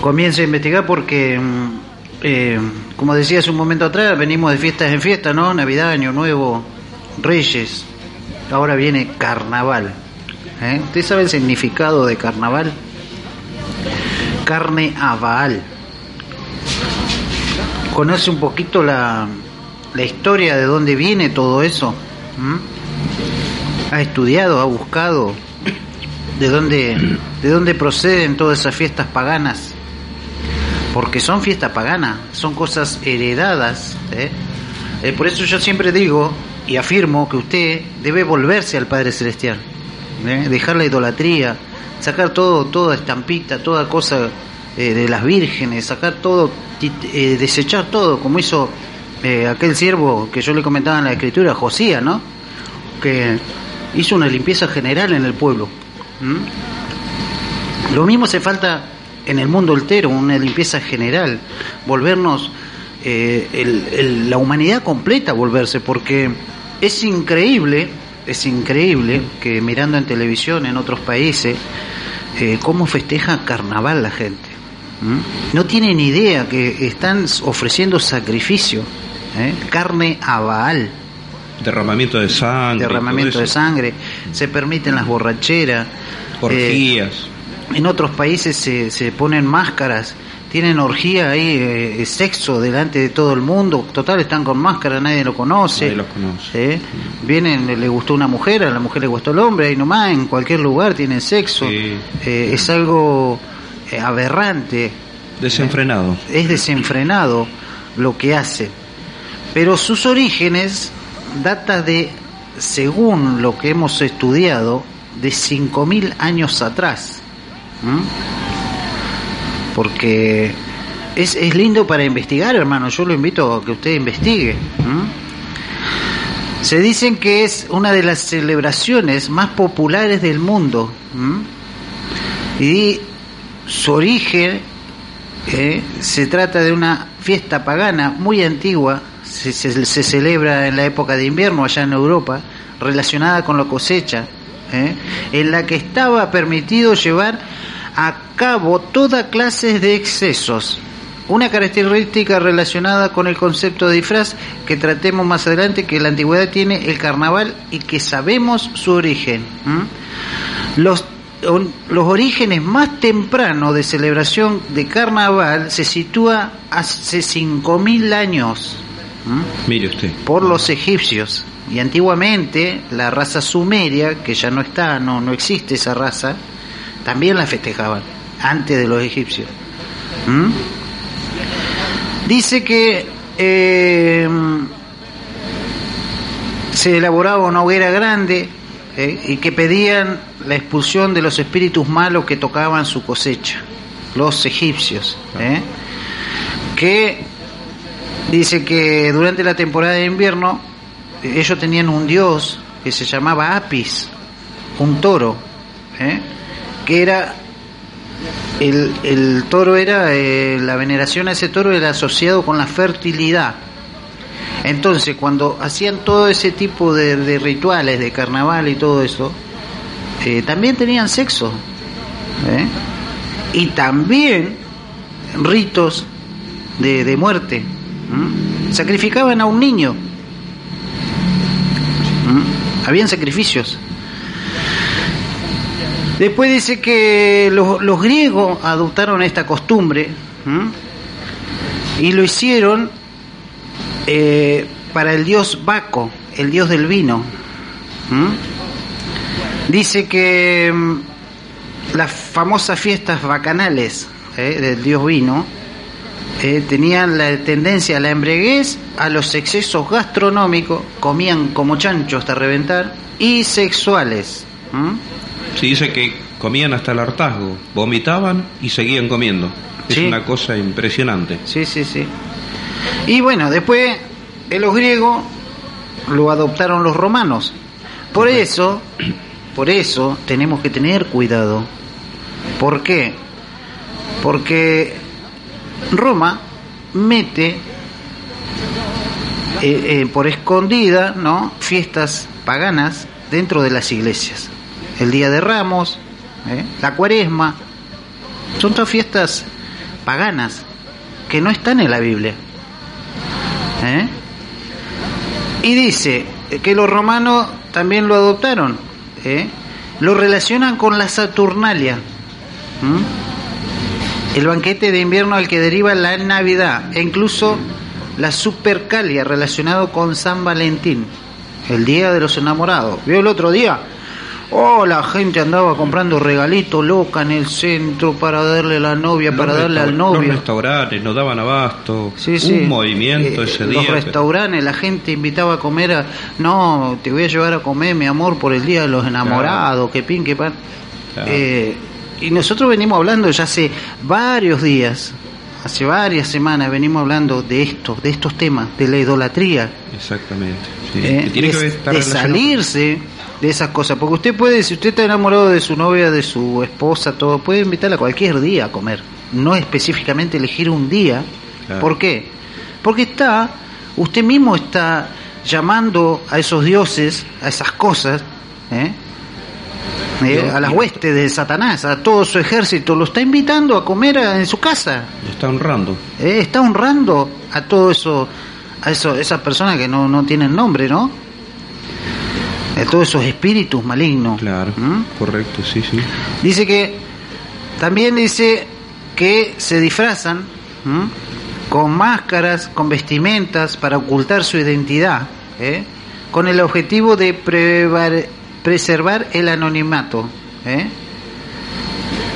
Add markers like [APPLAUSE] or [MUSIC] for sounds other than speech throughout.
comience a investigar porque, mm, eh, como decía hace un momento atrás, venimos de fiestas en fiesta, ¿no? Navidad, Año Nuevo, Reyes. Ahora viene Carnaval. ¿eh? ¿Usted sabe el significado de Carnaval? Carne a Baal. ¿Conoce un poquito la, la historia de dónde viene todo eso? ¿Mm? ¿Ha estudiado, ha buscado de dónde, de dónde proceden todas esas fiestas paganas? Porque son fiestas paganas, son cosas heredadas. ¿eh? Eh, por eso yo siempre digo y afirmo que usted debe volverse al Padre Celestial, ¿eh? dejar la idolatría, sacar todo, toda estampita, toda cosa de las vírgenes, sacar todo, desechar todo, como hizo aquel siervo que yo le comentaba en la escritura, Josía, ¿no? Que hizo una limpieza general en el pueblo. Lo mismo hace falta en el mundo entero, una limpieza general, volvernos, eh, el- el- la humanidad completa volverse, porque es increíble, es increíble que mirando en televisión en otros países, eh, cómo festeja carnaval la gente. ¿m? No tienen idea que están ofreciendo sacrificio, ¿eh? carne a Baal Derramamiento de sangre. derramamiento de sangre, se permiten las borracheras. eh, Orgías. En otros países se, se ponen máscaras, tienen orgía ahí, eh, sexo delante de todo el mundo. Total, están con máscara, nadie lo conoce. Nadie los conoce. ¿eh? Vienen, le gustó una mujer, a la mujer le gustó el hombre, ahí nomás, en cualquier lugar tienen sexo. Sí. Eh, es algo eh, aberrante, Desenfrenado. es desenfrenado lo que hace. Pero sus orígenes data de, según lo que hemos estudiado, de 5.000 años atrás. ¿Mm? Porque es, es lindo para investigar, hermano. Yo lo invito a que usted investigue. ¿Mm? Se dicen que es una de las celebraciones más populares del mundo. ¿Mm? Y su origen eh, se trata de una fiesta pagana muy antigua, se, se- se celebra en la época de invierno allá en Europa, relacionada con la cosecha, eh, en la que estaba permitido llevar a cabo toda clase de excesos. Una característica relacionada con el concepto de disfraz que tratemos más adelante, que la antigüedad tiene el carnaval y que sabemos su origen. Los, los orígenes más tempranos de celebración de carnaval se sitúa hace 5.000 años ¿m? Mire usted. por los egipcios. Y antiguamente la raza sumeria, que ya no está, no, no existe esa raza, también la festejaban, antes de los egipcios. ¿Mm? Dice que eh, se elaboraba una hoguera grande eh, y que pedían la expulsión de los espíritus malos que tocaban su cosecha, los egipcios. eh, que dice que durante la temporada de invierno ellos tenían un dios que se llamaba Apis, un toro, ¿eh? que era el, el toro era eh, la veneración a ese toro era asociado con la fertilidad. Entonces, cuando hacían todo ese tipo de, de rituales de carnaval y todo eso, eh, también tenían sexo. Y también ritos de, de muerte. Sacrificaban a un niño. Habían sacrificios. Después dice que los, griegos adoptaron esta costumbre y lo hicieron eh, para el dios Baco, el dios del vino. Dice que mm, las famosas fiestas bacanales eh, del dios vino eh, tenían la tendencia a la embriaguez, a los excesos gastronómicos, comían como chancho hasta reventar, y sexuales. Se dice que comían hasta el hartazgo, vomitaban y seguían comiendo. Es Sí. una cosa impresionante. Sí, sí, sí. Y bueno, después en los griegos lo adoptaron los romanos. Por eso, por eso tenemos que tener cuidado. ¿Por qué? Porque Roma mete eh, eh, por escondida, ¿no? Fiestas paganas dentro de las iglesias. El Día de Ramos, ¿eh? la Cuaresma, son todas fiestas paganas que no están en la Biblia. Y dice que los romanos también lo adoptaron. Lo relacionan con la Saturnalia. El banquete de invierno al que deriva la Navidad. E incluso la Supercalia relacionado con San Valentín. El día de los enamorados. ¿Vio el otro día? Oh, la gente andaba comprando regalitos loca en el centro para darle a la novia, para darle al novio. Los restaurantes no daban abasto. Sí, sí. Un movimiento Eh, ese los día. que- restaurantes, la gente invitaba a comer a... No, te voy a llevar a comer, mi amor, por el Día de los Enamorados, que pin, que pan. Claro. Eh, y nosotros venimos hablando ya hace varios días, hace varias semanas venimos hablando de esto, de estos temas, de la idolatría. Exactamente. sí. ¿eh? Que tiene de, que estar de relacionado- salirse de esas cosas. Porque usted puede, si usted está enamorado de su novia, de su esposa, todo, puede invitarla cualquier día a comer. No específicamente elegir un día. Claro. ¿Por qué? Porque está, usted mismo está llamando a esos dioses, a esas cosas, ¿eh? Eh, a las huestes de Satanás, a todo su ejército, lo está invitando a comer a- en su casa. Lo está honrando. Eh, está honrando a todo eso, a eso, esas personas que no, no tienen nombre, ¿no? A todos esos espíritus malignos. Claro. ¿Mm? Correcto, sí, sí. Dice que también dice que se disfrazan ¿m? con máscaras, con vestimentas para ocultar su identidad, ¿eh? con el objetivo de prevar- preservar el anonimato. ¿eh?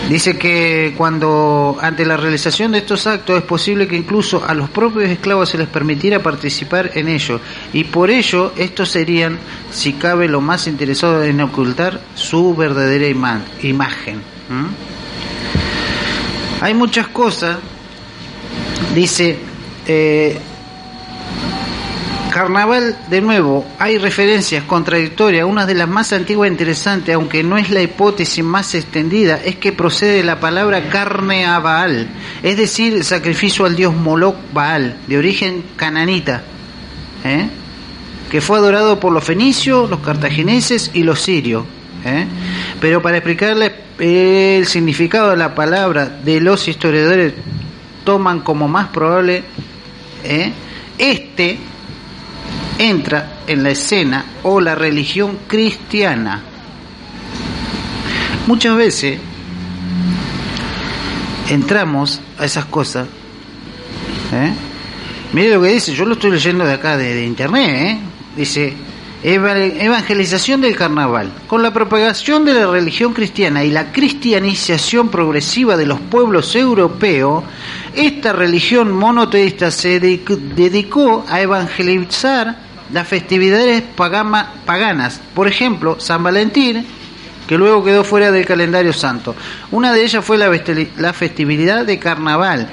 Dice que cuando ante la realización de estos actos es posible que incluso a los propios esclavos se les permitiera participar en ello y por ello estos serían, si cabe, lo más interesados en ocultar su verdadera ima- imagen. Hay muchas cosas, dice, eh, Carnaval, de nuevo, hay referencias contradictorias. Una de las más antiguas e interesantes, aunque no es la hipótesis más extendida, es que procede de la palabra carne a Baal, es decir, sacrificio al dios Moloch Baal, de origen cananita, ¿eh? que fue adorado por los fenicios, los cartagineses y los sirios. ¿eh? Pero para explicarle el significado de la palabra de los historiadores toman como más probable ¿eh? este entra en la escena o la religión cristiana. Muchas veces entramos a esas cosas. ¿eh? Mire lo que dice, yo lo estoy leyendo de acá de, internet. ¿eh? Dice, "Eva- evangelización del carnaval. Con la propagación de la religión cristiana y la cristianización progresiva de los pueblos europeos, esta religión monoteísta se dedic- dedicó a evangelizar las festividades paganas. Por ejemplo, San Valentín, que luego quedó fuera del calendario santo. Una de ellas fue la, festividad de carnaval,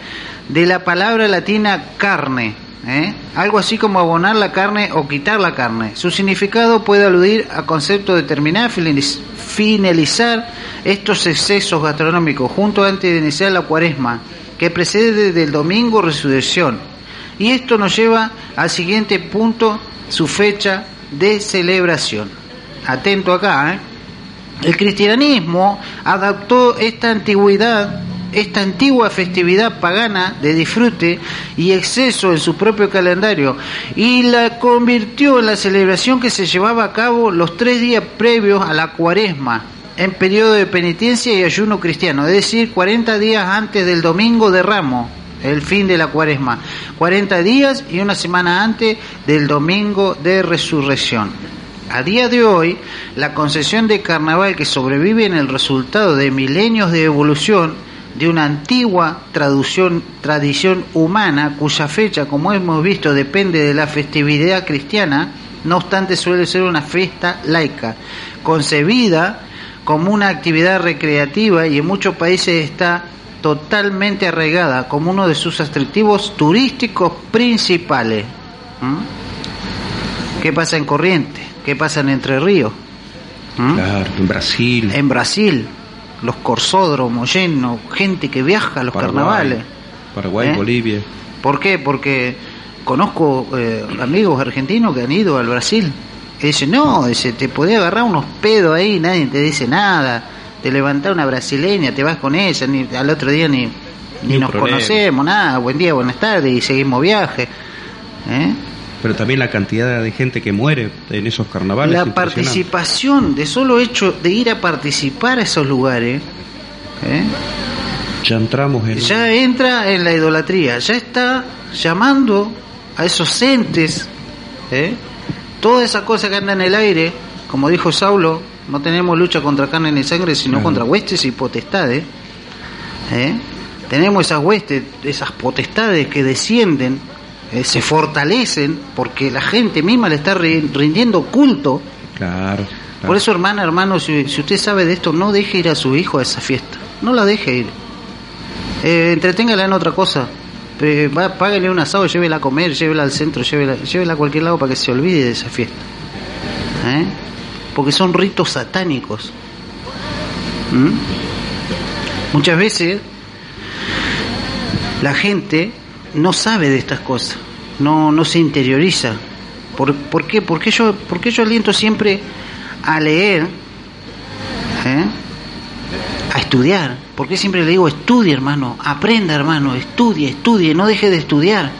de la palabra latina carne, ¿eh? algo así como abonar la carne o quitar la carne. Su significado puede aludir a concepto de terminar, finaliz- finalizar estos excesos gastronómicos junto antes de iniciar la cuaresma, que precede del domingo resurrección. Y esto nos lleva al siguiente punto, su fecha de celebración. Atento acá, ¿eh? El cristianismo adaptó esta antigüedad, esta antigua festividad pagana de disfrute y exceso en su propio calendario y la convirtió en la celebración que se llevaba a cabo los tres días previos a la cuaresma, en periodo de penitencia y ayuno cristiano, es decir, 40 días antes del domingo de Ramos, el fin de la cuaresma, 40 días y una semana antes del domingo de resurrección. A día de hoy, la concesión de carnaval que sobrevive en el resultado de milenios de evolución de una antigua traducción, tradición humana cuya fecha, como hemos visto, depende de la festividad cristiana, no obstante suele ser una fiesta laica, concebida como una actividad recreativa y en muchos países está totalmente arraigada como uno de sus atractivos turísticos principales. ¿Mm? ¿Qué pasa en Corrientes? ¿Qué pasa en Entre Ríos? ¿Mm? Claro, en Brasil. En Brasil, los corsódromos llenos, gente que viaja a los Paraguay, carnavales. Paraguay, ¿Eh? Bolivia. ¿Por qué? Porque conozco eh, amigos argentinos que han ido al Brasil. Y dicen, no, dice, te podés agarrar unos pedos ahí, nadie te dice nada. Te levantás una brasileña, te vas con ella, ni al otro día ni, ni, nos conocemos, nada, buen día, buenas tardes y seguimos viaje. ¿eh? Pero también la cantidad de gente que muere en esos carnavales. La participación, de solo hecho de ir a participar a esos lugares, ¿eh? ya entramos en... Ya entra en la idolatría, ya está llamando a esos entes, ¿eh? toda esa cosa que anda en el aire, como dijo Saulo, no tenemos lucha contra carne ni sangre, sino contra huestes y potestades. ¿eh? Tenemos esas huestes, esas potestades que descienden, eh, se fortalecen, porque la gente misma le está rindiendo culto. Claro, Por eso, hermana, hermano, si, usted sabe de esto, no deje ir a su hijo a esa fiesta. No la deje ir. Eh, entreténgala en otra cosa. Eh, págale un asado, llévela a comer, llévela al centro, llévela, llévela a cualquier lado para que se olvide de esa fiesta. ¿Eh? Porque son ritos satánicos. ¿Mm? Muchas veces la gente no sabe de estas cosas, no, no se interioriza. ¿Por, por qué? Porque yo, porque yo aliento siempre a leer, ¿eh? a estudiar. Porque siempre le digo, estudie hermano, aprenda hermano, estudie, estudie, no deje de estudiar.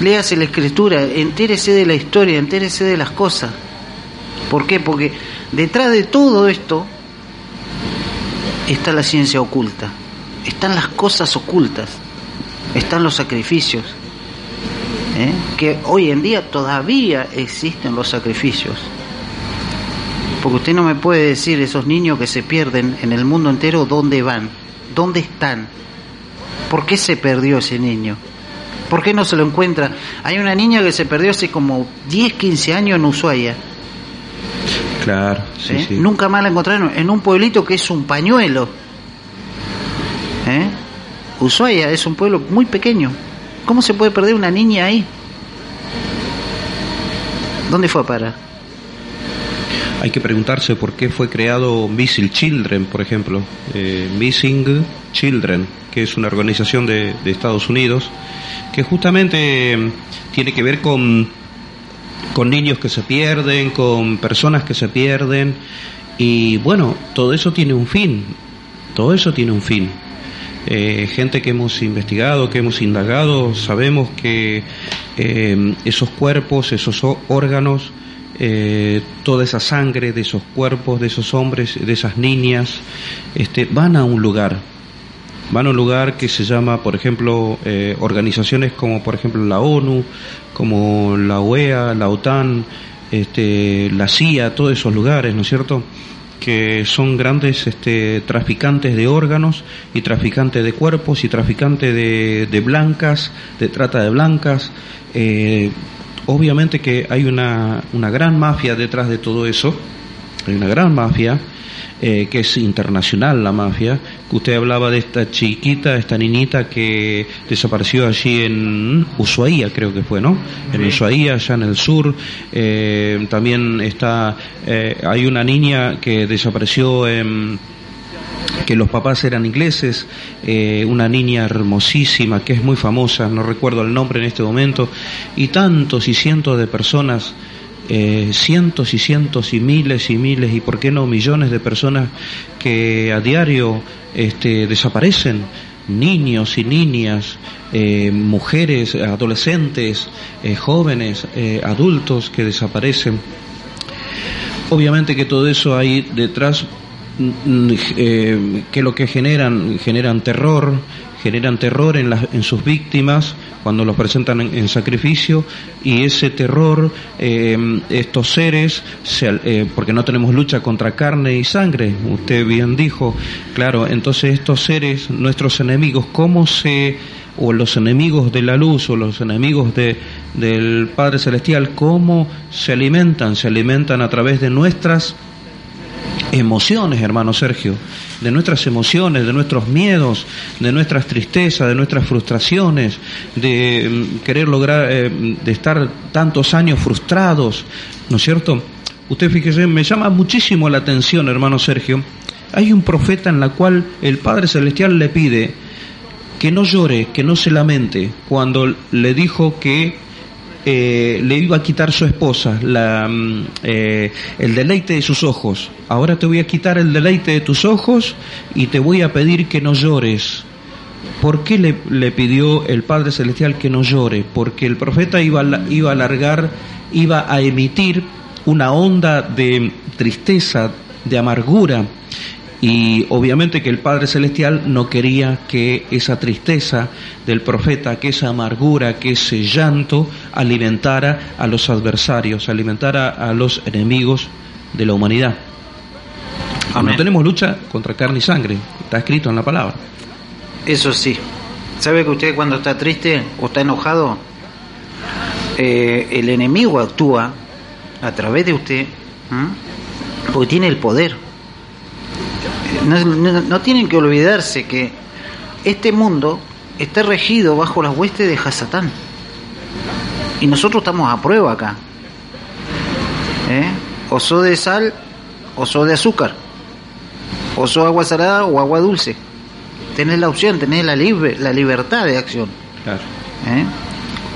Léase la escritura, entérese de la historia, entérese de las cosas. ¿Por qué? Porque detrás de todo esto está la ciencia oculta, están las cosas ocultas, están los sacrificios, ¿eh? que hoy en día todavía existen los sacrificios. Porque usted no me puede decir esos niños que se pierden en el mundo entero dónde van, dónde están, por qué se perdió ese niño, por qué no se lo encuentra. Hay una niña que se perdió hace como 10, 15 años en Ushuaia. Claro, sí, ¿Eh? sí. Nunca más la encontraron en un pueblito que es un pañuelo. ¿Eh? Ushuaia es un pueblo muy pequeño. ¿Cómo se puede perder una niña ahí? ¿Dónde fue a parar? Hay que preguntarse por qué fue creado Missing Children, por ejemplo. Eh, Missing Children, que es una organización de, de Estados Unidos, que justamente mm, tiene que ver con, con niños que se pierden, con personas que se pierden. Y bueno, todo eso tiene un fin. Todo eso tiene un fin. Eh, gente que hemos investigado, que hemos indagado, sabemos que eh, esos cuerpos, esos órganos, eh, toda esa sangre de esos cuerpos, de esos hombres, de esas niñas, este, van a un lugar, van a un lugar que se llama, por ejemplo, eh, organizaciones como, por ejemplo, la ONU, como la OEA, la OTAN, este, la CIA, todos esos lugares, ¿no es cierto? que son grandes este, traficantes de órganos y traficantes de cuerpos y traficantes de, de blancas, de trata de blancas, eh, Obviamente que hay una, una gran mafia detrás de todo eso, hay una gran mafia, eh, que es internacional la mafia, que usted hablaba de esta chiquita, esta niñita que desapareció allí en Ushuaia, creo que fue, ¿no? En Ushuaia, allá en el sur. Eh, también está, eh, hay una niña que desapareció en que los papás eran ingleses, eh, una niña hermosísima que es muy famosa, no recuerdo el nombre en este momento, y tantos y cientos de personas, eh, cientos y cientos y miles y miles y por qué no millones de personas que a diario este, desaparecen, niños y niñas, eh, mujeres, adolescentes, jóvenes, adultos que desaparecen. Obviamente que todo eso hay detrás Mm, eh, que lo que generan, generan terror, generan terror en, las, en sus víctimas cuando los presentan en, sacrificio y ese terror, eh, estos seres, eh, porque no tenemos lucha contra carne y sangre, usted bien dijo, claro, entonces estos seres, nuestros enemigos, ¿cómo se, o los enemigos de la luz o los enemigos de, del Padre Celestial, cómo se alimentan? Se alimentan a través de nuestras emociones, hermano Sergio, de nuestras emociones, de nuestros miedos, de nuestras tristezas, de nuestras frustraciones, de mm, querer lograr, eh, de estar tantos años frustrados, ¿no es cierto? Usted fíjese, me llama muchísimo la atención, hermano Sergio. Hay un profeta en la cual el Padre Celestial le pide que no llore, que no se lamente, cuando le dijo que eh, le iba a quitar su esposa la, mm, eh, el deleite de sus ojos. Ahora te voy a quitar el deleite de tus ojos y te voy a pedir que no llores. ¿Por qué le, pidió el Padre Celestial que no llore? Porque el profeta iba iba a alargar, iba a emitir una onda de tristeza, de amargura, y obviamente que el Padre Celestial no quería que esa tristeza del profeta, que esa amargura, que ese llanto alimentara a los adversarios, alimentara a los enemigos de la humanidad. No tenemos lucha contra carne y sangre, está escrito en la palabra. Eso sí. ¿Sabe que usted cuando está triste o está enojado, eh, el enemigo actúa a través de usted porque tiene el poder? No, tienen que olvidarse que este mundo está regido bajo las huestes de Hasatán. Y nosotros estamos a prueba acá. ¿Eh? O sos de sal o sos de azúcar. O sos agua salada o agua dulce. Tenés la opción, tenés la, libre, la libertad de acción. ¿Eh?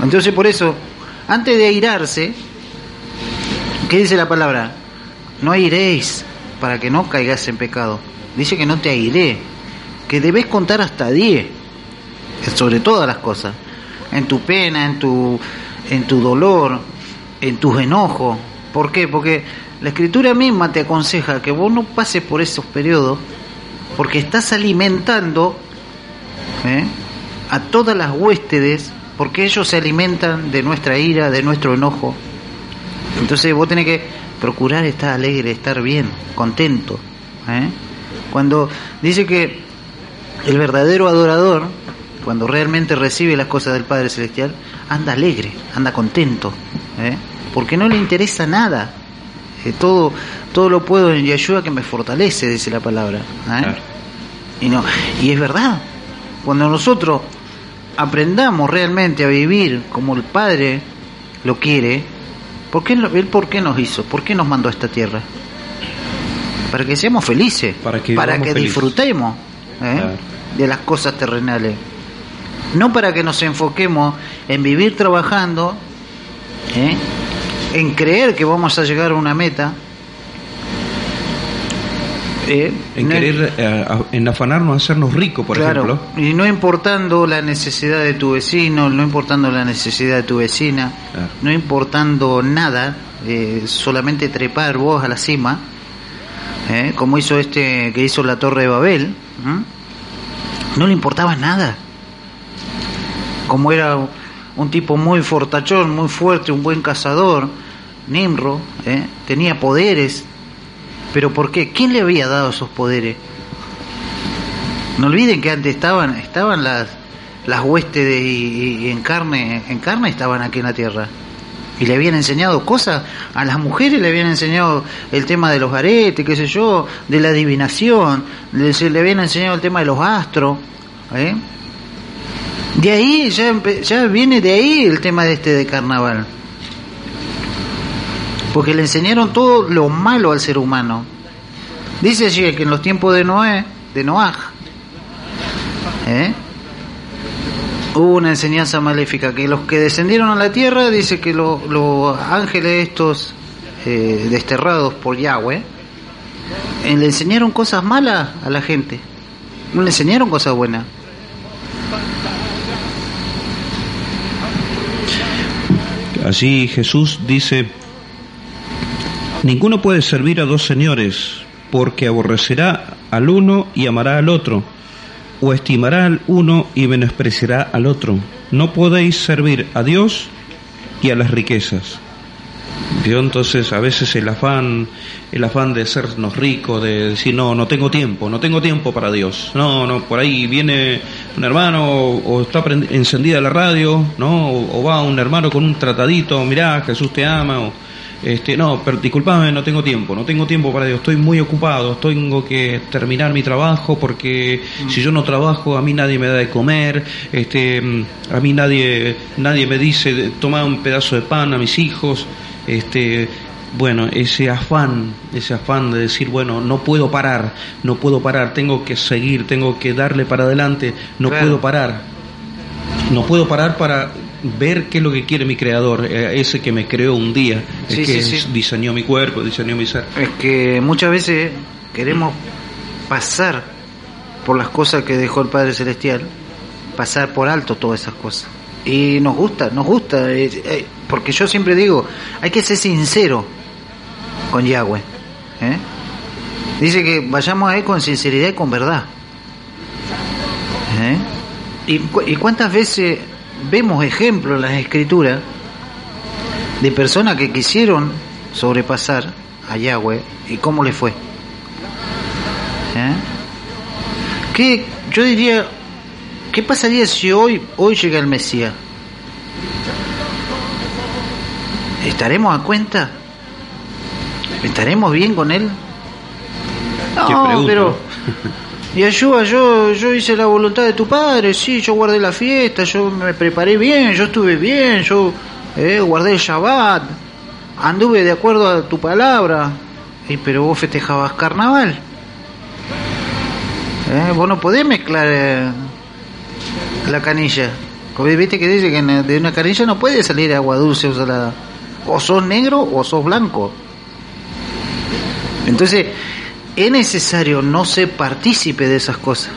Entonces por eso, antes de airarse, ¿qué dice la palabra? No airéis para que no caigas en pecado. Dice que no te airé, que debes contar hasta 10, sobre todas las cosas, en tu pena, en tu, en tu dolor, en tus enojos. ¿Por qué? Porque la escritura misma te aconseja que vos no pases por esos periodos porque estás alimentando ¿eh? a todas las huéspedes porque ellos se alimentan de nuestra ira, de nuestro enojo. Entonces vos tenés que procurar estar alegre, estar bien, contento. ¿eh? Cuando dice que el verdadero adorador, cuando realmente recibe las cosas del Padre Celestial, anda alegre, anda contento, ¿eh? porque no le interesa nada. Eh, todo, todo lo puedo en Yeshua que me fortalece, dice la palabra. ¿eh? Y, no, y es verdad, cuando nosotros aprendamos realmente a vivir como el Padre lo quiere, ¿por qué, ¿Él por qué nos hizo? ¿Por qué nos mandó a esta tierra? para que seamos felices, para que, disfrutemos ¿eh? de las cosas terrenales. No para que nos enfoquemos en vivir trabajando, ¿eh? en creer que vamos a llegar a una meta. ¿Eh? en querer, en afanarnos a hacernos ricos, por ejemplo. Y no importando la necesidad de tu vecino, no importando la necesidad de tu vecina, no importando nada, solamente trepar vos a la cima, ¿eh? como hizo este que hizo la Torre de Babel, no le importaba nada. Como era un tipo muy fortachón, muy fuerte, un buen cazador, Nimro, ¿eh? tenía poderes. ¿Pero por qué? ¿Quién le había dado esos poderes? No olviden que antes estaban, estaban las, las huestes y, en carne, en carne estaban aquí en la tierra y le habían enseñado cosas a las mujeres, le habían enseñado el tema de los aretes, qué sé yo, de la adivinación, le, le habían enseñado el tema de los astros. ¿eh? De ahí, ya, ya viene de ahí el tema de este de carnaval. Porque le enseñaron todo lo malo al ser humano. Dice allí que en los tiempos de Noé, de Noaj, ¿eh? hubo una enseñanza maléfica, que los que descendieron a la tierra, dice que los ángeles estos eh, desterrados por Yahweh, eh, le enseñaron cosas malas a la gente, no le enseñaron cosas buenas. Así Jesús dice, ninguno puede servir a dos señores, porque aborrecerá al uno y amará al otro o estimará al uno y menospreciará al otro. No podéis servir a Dios y a las riquezas. Yo entonces a veces el afán, el afán de sernos ricos, de decir no, no tengo tiempo, no tengo tiempo para Dios. No, no, por ahí viene un hermano o, está encendida la radio, no, o, va un hermano con un tratadito, mirá, Jesús te ama, este, no, pero disculpame, no tengo tiempo, no tengo tiempo para Dios, estoy muy ocupado, tengo que terminar mi trabajo porque mm. si yo no trabajo a mí nadie me da de comer, este, a mí nadie, nadie me dice toma un pedazo de pan a mis hijos, este, bueno, ese afán, ese afán de decir, bueno, no puedo parar, no puedo parar, tengo que seguir, tengo que darle para adelante, no puedo parar. No puedo parar para ver qué es lo que quiere mi creador, eh, ese que me creó un día, que diseñó mi cuerpo, diseñó mi ser. Es que muchas veces queremos pasar por las cosas que dejó el Padre Celestial pasar por alto todas esas cosas. Y nos gusta, nos gusta, eh, eh, porque yo siempre digo, hay que ser sincero con Yahweh. ¿eh? Dice que vayamos a él con sinceridad y con verdad. ¿eh? ¿Y, cu- y cuántas veces vemos ejemplos en las escrituras de personas que quisieron sobrepasar a Yahweh y cómo le fue? ¿Eh? ¿Qué, yo diría, ¿qué pasaría si hoy, hoy llega el Mesías? ¿Estaremos a cuenta? ¿Estaremos bien con él? No, pero... [LAUGHS] Y ayuda, yo, yo hice la voluntad de tu padre, sí, yo guardé la fiesta, yo me preparé bien, yo estuve bien, yo eh, guardé el Shabbat, anduve de acuerdo a tu palabra, y, pero vos festejabas carnaval. Eh, vos no podés mezclar eh, la canilla. Viste que dice que de una canilla no puede salir agua dulce o salada. O sos negro o sos blanco. Entonces, es necesario no ser partícipe de esas cosas.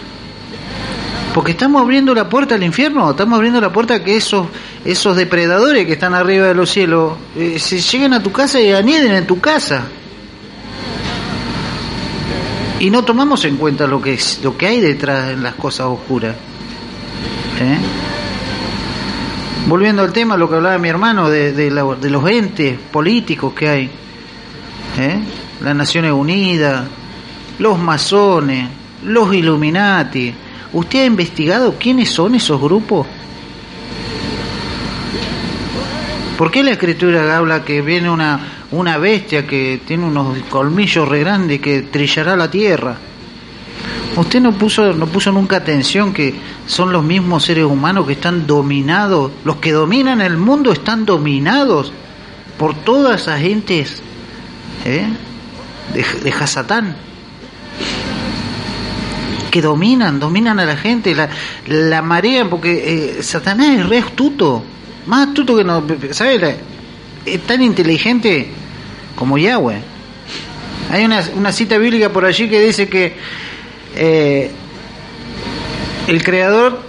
Porque estamos abriendo la puerta al infierno, estamos abriendo la puerta a que esos, esos depredadores que están arriba de los cielos eh, se lleguen a tu casa y anieden en tu casa. Y no tomamos en cuenta lo que, es, lo que hay detrás de las cosas oscuras. ¿Eh? Volviendo al tema, lo que hablaba mi hermano, de, de, la- de los entes políticos que hay. ¿eh? las Naciones Unidas, los masones, los Illuminati. ¿Usted ha investigado quiénes son esos grupos? ¿Por qué la escritura habla que viene una, una bestia que tiene unos colmillos re grandes que trillará la tierra? ¿Usted no puso, no puso nunca atención que son los mismos seres humanos que están dominados, los que dominan el mundo están dominados por todas esas gentes ¿eh? de, de que dominan, dominan a la gente, la, la marean, porque eh, Satanás es re astuto, más astuto que no, ¿sabes? Es tan inteligente como Yahweh. Hay una, una cita bíblica por allí que dice que eh, el creador,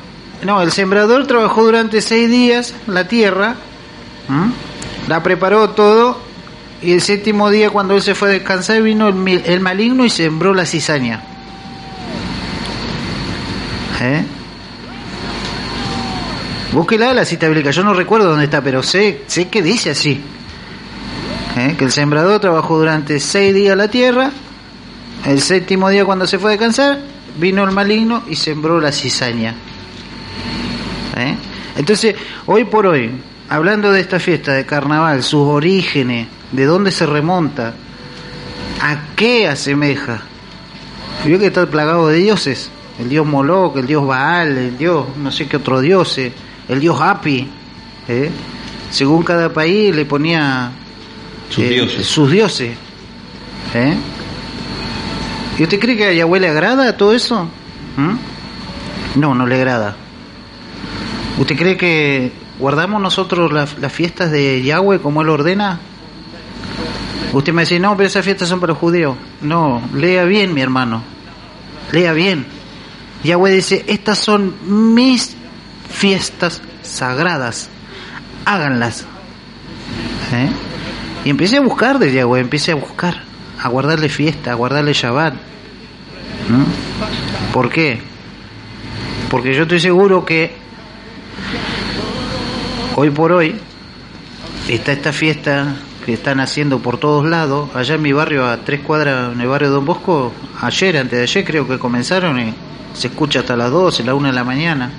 no, el sembrador trabajó durante seis días la tierra, la preparó todo, y el séptimo día cuando él se fue a descansar vino el, el maligno y sembró la cizaña. ¿Eh? Búsquela la cita bíblica, yo no recuerdo dónde está, pero sé, sé que dice así. ¿Eh? Que el sembrador trabajó durante seis días la tierra, el séptimo día cuando se fue a descansar, vino el maligno y sembró la cizaña. ¿Eh? Entonces, hoy por hoy, hablando de esta fiesta de carnaval, sus orígenes, de dónde se remonta, a qué asemeja. Vio que está plagado de dioses, el dios Moloch, el dios Baal, el dios no sé qué otro dios, eh, el dios Hapi. ¿eh? Según cada país le ponía Sus eh, dioses. sus dioses. ¿eh? ¿Y usted cree que a Yahweh le agrada todo eso? ¿Mm? No, no le agrada. ¿Usted cree que guardamos nosotros las, las fiestas de Yahweh como Él ordena? Usted me dice, no, pero esas fiestas son para los judíos. No, lea bien, mi hermano. Lea bien. Yahweh dice, estas son mis fiestas sagradas. Háganlas. ¿Eh? Y empiece a buscar de Yahweh, empiece a buscar, a guardarle fiesta, a guardarle Shabbat. ¿Por qué? Porque yo estoy seguro que hoy por hoy está esta fiesta que están haciendo por todos lados. Allá en mi barrio, a tres cuadras, en el barrio de Don Bosco, ayer, antes de ayer creo que comenzaron y se escucha hasta las 12, la 1 de la mañana.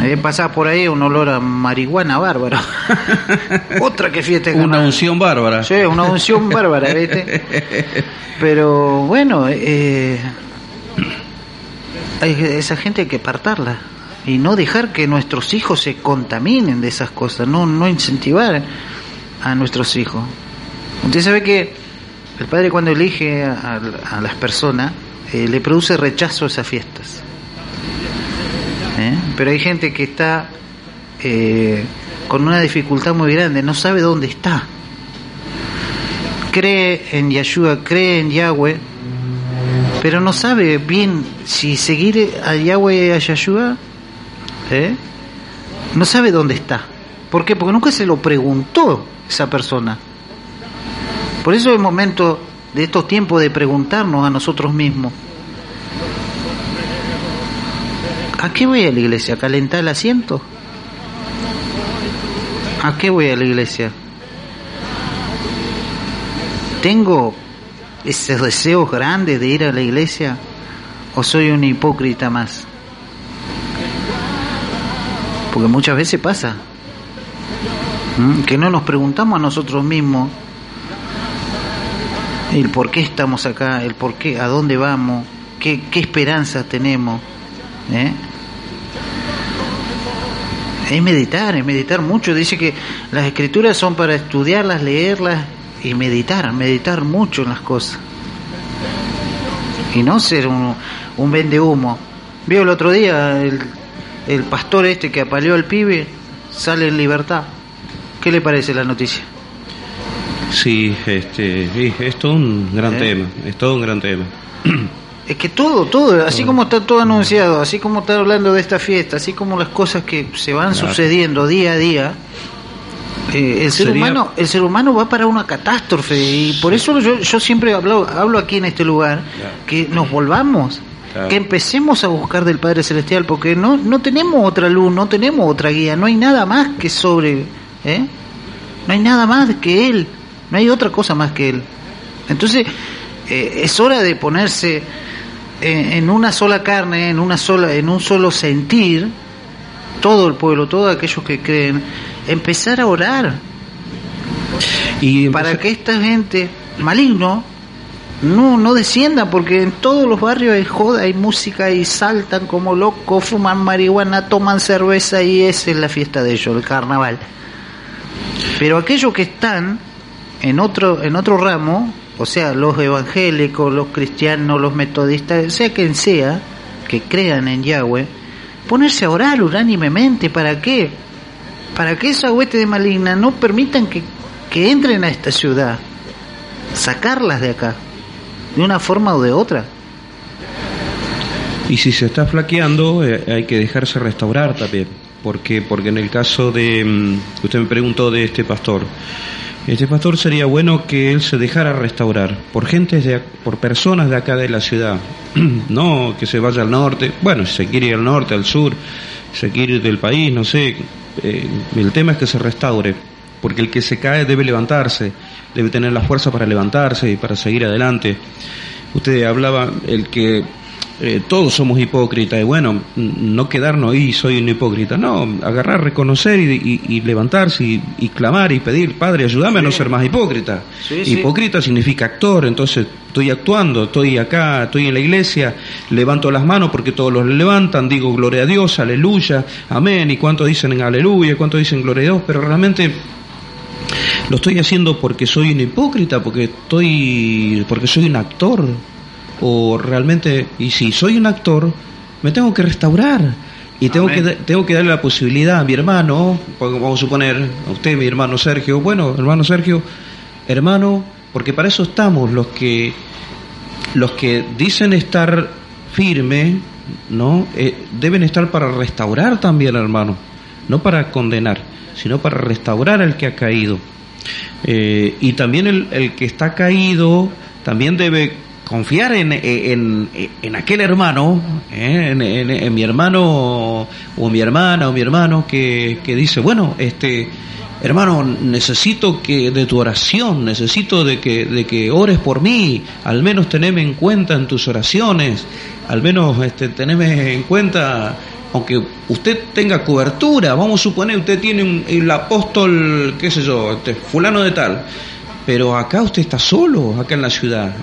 Me pasaba por ahí un olor a marihuana bárbaro. [LAUGHS] Otra que fiesta Una unción bárbara. Sí, una unción bárbara, ¿viste? [LAUGHS] Pero bueno, eh, hay esa gente hay que apartarla y no dejar que nuestros hijos se contaminen de esas cosas, no, no incentivar a nuestros hijos. Usted sabe que el padre cuando elige a, a las personas eh, le produce rechazo a esas fiestas. ¿Eh? Pero hay gente que está eh, con una dificultad muy grande, no sabe dónde está cree en Yahshua, cree en Yahweh, pero no sabe bien si seguir a Yahweh y a Yahshua ¿eh? no sabe dónde está. ¿Por qué? Porque nunca se lo preguntó esa persona. Por eso es el momento de estos tiempos de preguntarnos a nosotros mismos. ¿A qué voy a la iglesia? ¿A calentar el asiento? ¿A qué voy a la iglesia? ¿Tengo esos deseos grandes de ir a la iglesia o soy un hipócrita más? Porque muchas veces pasa que no nos preguntamos a nosotros mismos el por qué estamos acá, el por qué, a dónde vamos, qué, qué esperanza tenemos. ¿eh? Es meditar, es meditar mucho. Dice que las escrituras son para estudiarlas, leerlas y meditar, meditar mucho en las cosas. Y no ser un, un vende humo. Vio el otro día el, el pastor este que apaleó al pibe, sale en libertad. ¿Qué le parece la noticia? Sí, este, sí, es todo un gran ¿Eh? tema, es todo un gran tema. [CLEARS THROAT] Es que todo, todo, así como está todo anunciado, así como está hablando de esta fiesta, así como las cosas que se van Claro. sucediendo día a día, eh, el ser Sería- humano, el ser humano va para una catástrofe y por eso yo, yo siempre hablo, hablo aquí en este lugar Claro. que nos volvamos, Claro. que empecemos a buscar del Padre Celestial, porque no, no tenemos otra luz, no tenemos otra guía, no hay nada más que sobre, ¿eh? no hay nada más que Él, no hay otra cosa más que Él. Entonces, eh, es hora de ponerse en, en una sola carne, en una sola, en un solo sentir, todo el pueblo, todos aquellos que creen, empezar a orar Y para empezar- que esta gente maligno no no descienda porque en todos los barrios hay joda, hay música y saltan como locos, fuman marihuana, toman cerveza y esa es la fiesta de ellos, el carnaval. Pero aquellos que están en otro en otro ramo, o sea, los evangélicos, los cristianos, los metodistas, sea quien sea, que crean en Yahweh, ponerse a orar unánimemente, ¿para qué? Para que esa hueste de maligna no permitan que, que entren a esta ciudad, sacarlas de acá, de una forma o de otra. Y si se está flaqueando, eh, hay que dejarse restaurar también. porque Porque en el caso de. mm, Usted me preguntó de este pastor. Este pastor sería bueno que él se dejara restaurar por gente, de, por personas de acá de la ciudad. [CLEARS THROAT] no que se vaya al norte. Bueno, si se quiere ir al norte, al sur, si se quiere ir del país, no sé. eh, el tema es que se restaure. Porque el que se cae debe levantarse, debe tener la fuerza para levantarse y para seguir adelante. Usted hablaba, el que eh, todos somos hipócritas, y bueno, no quedarnos ahí, soy un hipócrita, no, agarrar, reconocer y, y- y levantarse y, y clamar y pedir, Padre, ayúdame a no ser más hipócrita. Sí, sí. Hipócrita significa actor, entonces estoy actuando, estoy acá, estoy en la iglesia, levanto las manos porque todos los levantan, digo gloria a Dios, aleluya, amén, y cuántos dicen en aleluya, cuántos dicen gloria a Dios, pero realmente lo estoy haciendo porque soy un hipócrita, porque estoy, porque soy un actor, o realmente, y si soy un actor, me tengo que restaurar y tengo Amén. que tengo que darle la posibilidad a mi hermano, vamos a suponer a usted, mi hermano Sergio, bueno, hermano Sergio, hermano, porque para eso estamos los que los que dicen estar firme, ¿no? Eh, deben estar para restaurar también, hermano, no para condenar, sino para restaurar al que ha caído. Eh, y también el, el que está caído también debe confiar en, en, en aquel hermano, ¿eh? en mi hermano o mi hermana o mi hermano que, que dice, bueno, este hermano, necesito que de tu oración, necesito de que, de que ores por mí, al menos teneme en cuenta en tus oraciones, al menos este, teneme en cuenta aunque usted tenga cobertura, vamos a suponer, usted tiene un, el apóstol, qué sé yo, este, fulano de tal, pero acá usted está solo, acá en la ciudad,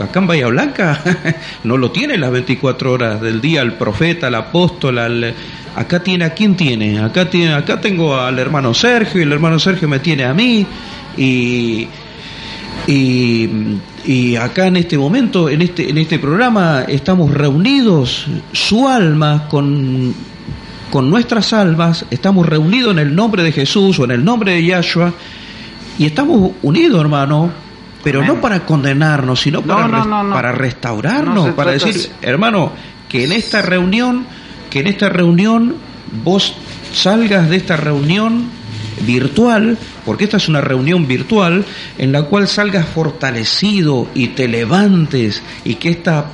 acá en Bahía Blanca, [LAUGHS] no lo tiene las 24 horas del día, el profeta, el apóstol, al- acá tiene, ¿a quién tiene? Acá, tiene, acá tengo al hermano Sergio y el hermano Sergio me tiene a mí y... Y, y acá en este momento, en este, en este programa, estamos reunidos, su alma con, con nuestras almas, estamos reunidos en el nombre de Jesús o en el nombre de Yahshua, y estamos unidos, hermano, pero Amén. no para condenarnos, sino No, para, no, no, para restaurarnos, para decir, así. hermano, que en esta reunión, que en esta reunión vos salgas de esta reunión virtual, porque esta es una reunión virtual en la cual salgas fortalecido y te levantes y que esta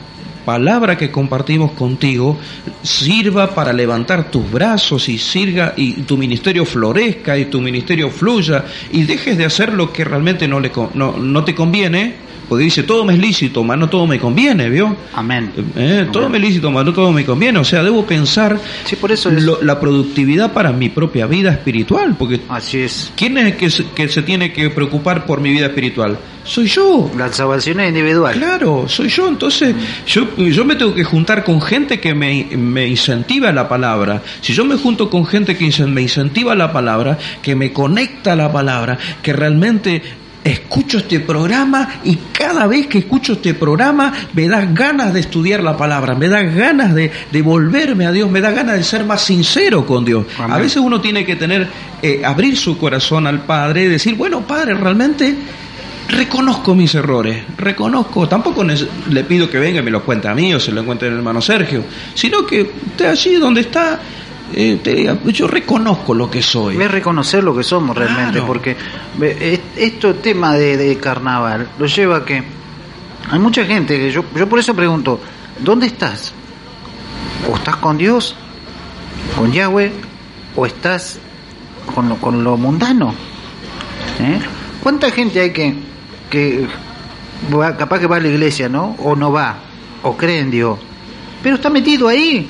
palabra que compartimos contigo sirva para levantar tus brazos y sirva y tu ministerio florezca y tu ministerio fluya y dejes de hacer lo que realmente no, le, no, no te conviene porque dice, todo me es lícito, mas no todo me conviene, ¿vio? Amén. Eh, todo me es lícito, mas no todo me conviene. O sea, debo pensar sí, por eso la productividad para mi propia vida espiritual. Porque Así es. ¿Quién es el que se, que se tiene que preocupar por mi vida espiritual? Soy yo. La salvación es individual. Claro, soy yo. Entonces, yo, yo me tengo que juntar con gente que me, me incentiva la palabra. Si yo me junto con gente que me incentiva la palabra, que me conecta la palabra, que realmente escucho este programa y cada vez que escucho este programa me da ganas de estudiar la palabra, me da ganas de, de volverme a Dios, me da ganas de ser más sincero con Dios. A veces uno tiene que tener, eh, abrir su corazón al Padre y decir, bueno, Padre, realmente reconozco mis errores, reconozco, tampoco le pido que venga y me lo cuente a mí o se lo cuente el hermano Sergio, sino que esté allí donde está eh, te diga, yo reconozco lo que soy. Es reconocer lo que somos realmente, porque esto tema de, carnaval lo lleva a que hay mucha gente que yo, yo por eso pregunto, ¿dónde estás? ¿O estás con Dios, con Yahweh, o estás con lo, con lo mundano? ¿Eh? ¿Cuánta gente hay que, que capaz que va a la iglesia, ¿no? O no va, o cree en Dios, pero está metido ahí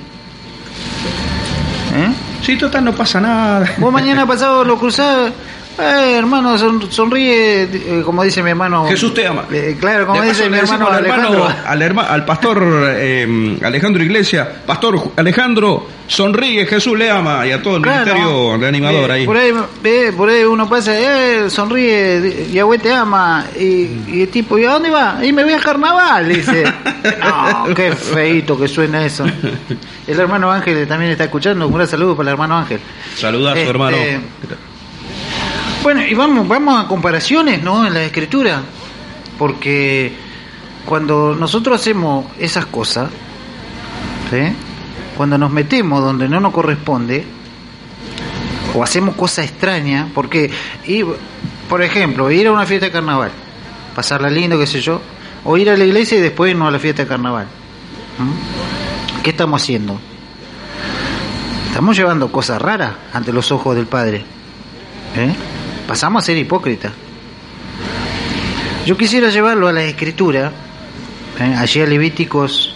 ¿Eh? Sí, total, no pasa nada. Vos mañana pasado lo cruzás, eh, hermano, sonríe, eh, como dice mi hermano. Jesús te ama. Eh, claro, como dice mi hermano Alejandro. al, al pastor Alejandro Iglesias, Pastor Alejandro, sonríe, Jesús le ama, y a todo el ministerio de animador ahí. Por ahí, por ahí uno pasa, eh, sonríe, Yahweh te ama, y, el tipo, ¿y a dónde va? Y me voy a carnaval, dice. [LAUGHS] no, qué feito que suena eso. El hermano Ángel también está escuchando, un gran saludo para el hermano Ángel. Saluda a su hermano. Bueno, y vamos, vamos a comparaciones, ¿no? En la escritura, porque cuando nosotros hacemos esas cosas, cuando nos metemos donde no nos corresponde, o hacemos cosas extrañas, porque, y, por ejemplo, ir a una fiesta de carnaval, pasarla lindo, qué sé yo, o ir a la iglesia y después no a la fiesta de carnaval. ¿Qué estamos haciendo? Estamos llevando cosas raras ante los ojos del Padre. ¿Eh? Pasamos a ser hipócritas. Yo quisiera llevarlo a la escritura, ¿eh? allí a Levíticos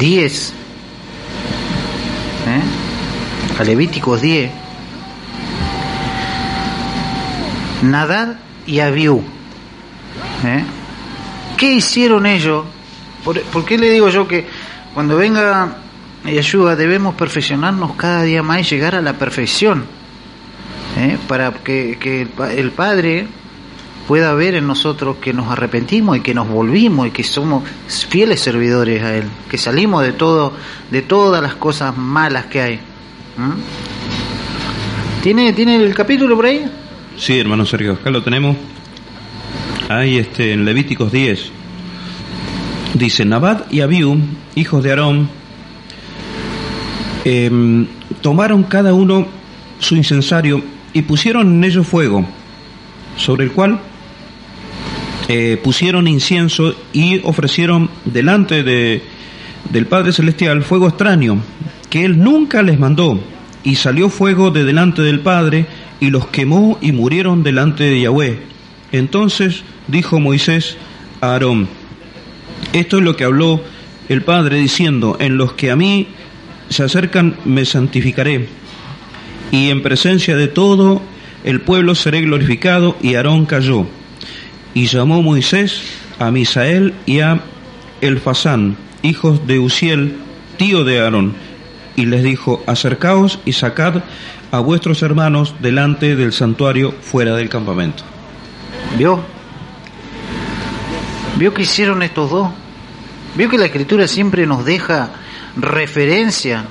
10, ¿eh? a Levíticos 10, Nadad y Abiú. ¿eh? ¿Qué hicieron ellos? ¿Por, ¿Por, qué le digo yo que cuando venga Yeshua debemos perfeccionarnos cada día más y llegar a la perfección? ¿Eh? para que, el Padre pueda ver en nosotros que nos arrepentimos y que nos volvimos y que somos fieles servidores a Él, que salimos de todo, de todas las cosas malas que hay. ¿Tiene, ¿Tiene el capítulo por ahí? Sí, hermano Sergio, acá lo tenemos. Ahí este, en Levíticos 10. Dice, Nabat y Abiú, hijos de Aarón, em, tomaron cada uno su incensario y pusieron en ellos fuego, sobre el cual eh, pusieron incienso y ofrecieron delante de, del Padre Celestial fuego extraño, que Él nunca les mandó, y salió fuego de delante del Padre, y los quemó y murieron delante de Yahweh. Entonces dijo Moisés a Aarón, esto es lo que habló el Padre diciendo, en los que a mí se acercan me santificaré y en presencia de todo el pueblo seré glorificado. Y Aarón cayó. Y llamó Moisés a Misael y a Elfasán, hijos de Uziel, tío de Aarón, y les dijo, acercaos y sacad a vuestros hermanos delante del santuario fuera del campamento. ¿Vio? ¿Vio que hicieron estos dos? ¿Vio que la escritura siempre nos deja referencia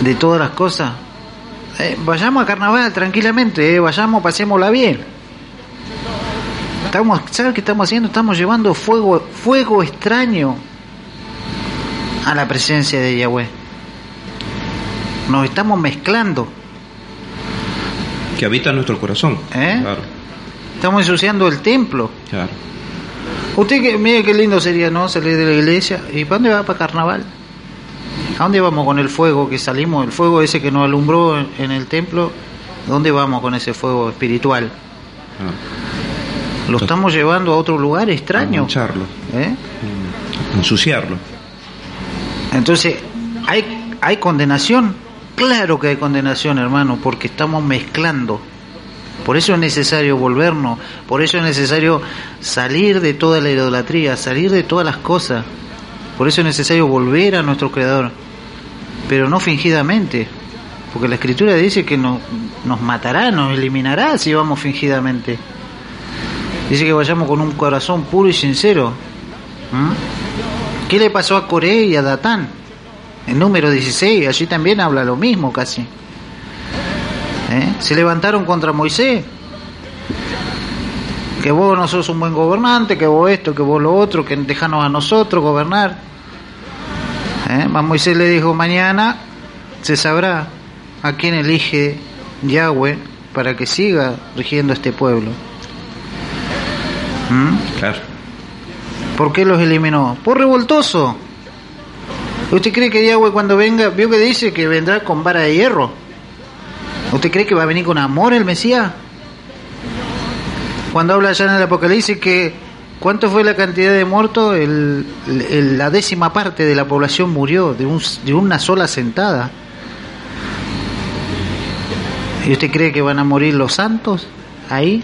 de todas las cosas. Eh, vayamos a carnaval tranquilamente, eh, vayamos, pasémosla bien. Estamos, ¿Sabes qué estamos haciendo? Estamos llevando fuego, fuego extraño a la presencia de Yahweh. Nos estamos mezclando. Que habita en nuestro corazón. ¿Eh? Estamos ensuciando el templo. Claro. Usted, mire qué lindo sería, ¿no? Salir de la iglesia. ¿Y para dónde va? ¿Para carnaval? ¿A dónde vamos con el fuego que salimos? El fuego ese que nos alumbró en, el templo. ¿Dónde vamos con ese fuego espiritual? Ah. Lo estamos llevando a otro lugar extraño. Mancharlo. ¿Eh? Ensuciarlo. Entonces, ¿hay, ¿hay condenación? Claro que hay condenación, hermano, porque estamos mezclando por eso es necesario volvernos, por eso es necesario salir de toda la idolatría, salir de todas las cosas. Por eso es necesario volver a nuestro Creador, pero no fingidamente, porque la Escritura dice que nos, nos matará, nos eliminará si vamos fingidamente. Dice que vayamos con un corazón puro y sincero. ¿Qué le pasó a Coré y a Datán? El número 16, allí también habla lo mismo casi. ¿Eh? Se levantaron contra Moisés. Que vos no sos un buen gobernante, que vos esto, que vos lo otro, que dejanos a nosotros gobernar. ¿Eh? Moisés le dijo, mañana se sabrá a quién elige Yahweh para que siga rigiendo este pueblo. ¿Mm? Claro. ¿Por qué los eliminó? Por revoltoso. ¿Usted cree que Yahweh cuando venga, vio que dice que vendrá con vara de hierro? ¿Usted cree que va a venir con amor el Mesías? Cuando habla allá en el Apocalipsis que ¿cuánto fue la cantidad de muertos? la décima parte de la población murió de, de una sola sentada. ¿Y usted cree que van a morir los santos ahí?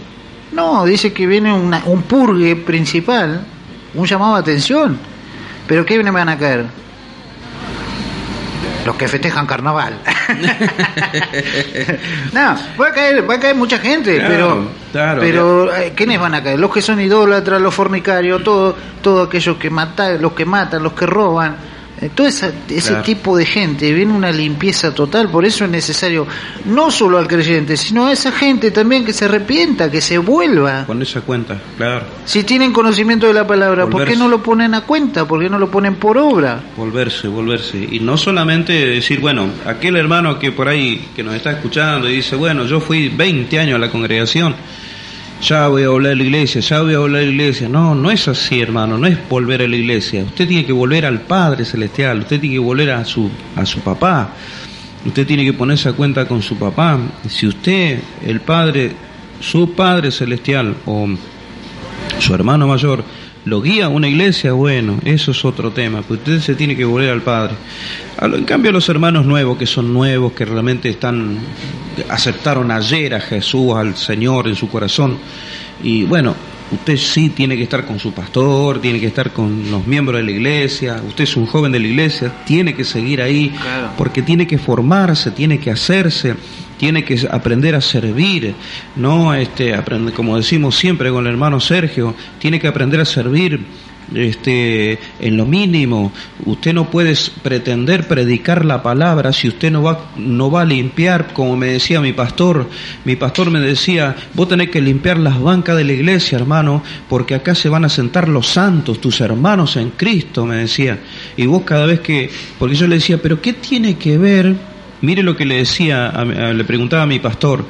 No, dice que viene un purgue principal, un llamado a atención. ¿Pero qué me van a caer? Los que festejan carnaval. [LAUGHS] no, va a caer, va a caer mucha gente, pero, pero eh, ¿quiénes van a caer? Los que son idólatras, los fornicarios, todo, todo aquellos que matan, los que matan, los que roban todo ese, tipo de gente viene una limpieza total, por eso es necesario no solo al creyente, sino a esa gente también que se arrepienta, que se vuelva. Con esa cuenta, claro. Si tienen conocimiento de la palabra, ¿por qué no lo ponen a cuenta? ¿Por qué no lo ponen por obra? Volverse, volverse. Y no solamente decir, bueno, aquel hermano que por ahí que nos está escuchando y dice, bueno, yo fui 20 años a la congregación ya voy a volver a la iglesia, ya voy a volver a la iglesia. No, no es así, hermano, no es volver a la iglesia. Usted tiene que volver al Padre Celestial, usted tiene que volver a su, a su papá. Usted tiene que ponerse a cuenta con su papá. Si usted, el Padre, su Padre Celestial o su hermano mayor, lo guía a una iglesia, bueno, eso es otro tema, pues usted se tiene que volver al Padre. En cambio, los hermanos nuevos, que son nuevos, que realmente están, aceptaron ayer a Jesús, al Señor en su corazón, y bueno, usted sí tiene que estar con su pastor, tiene que estar con los miembros de la iglesia, usted es un joven de la iglesia, tiene que seguir ahí, porque tiene que formarse, tiene que hacerse tiene que aprender a servir, no este, aprender, como decimos siempre con el hermano Sergio, tiene que aprender a servir este, en lo mínimo. Usted no puede pretender predicar la palabra si usted no va, no va a limpiar, como me decía mi pastor. Mi pastor me decía, vos tenés que limpiar las bancas de la iglesia, hermano, porque acá se van a sentar los santos, tus hermanos en Cristo, me decía. Y vos cada vez que, porque yo le decía, pero ¿qué tiene que ver? Mire lo que le decía, le preguntaba a mi pastor.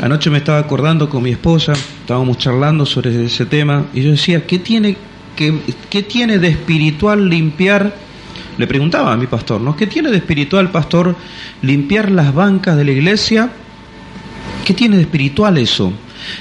Anoche me estaba acordando con mi esposa, estábamos charlando sobre ese tema, y yo decía, ¿qué tiene, qué, tiene de espiritual limpiar? Le preguntaba a mi pastor, ¿no? ¿Qué tiene de espiritual, pastor, limpiar las bancas de la iglesia? ¿Qué tiene de espiritual eso?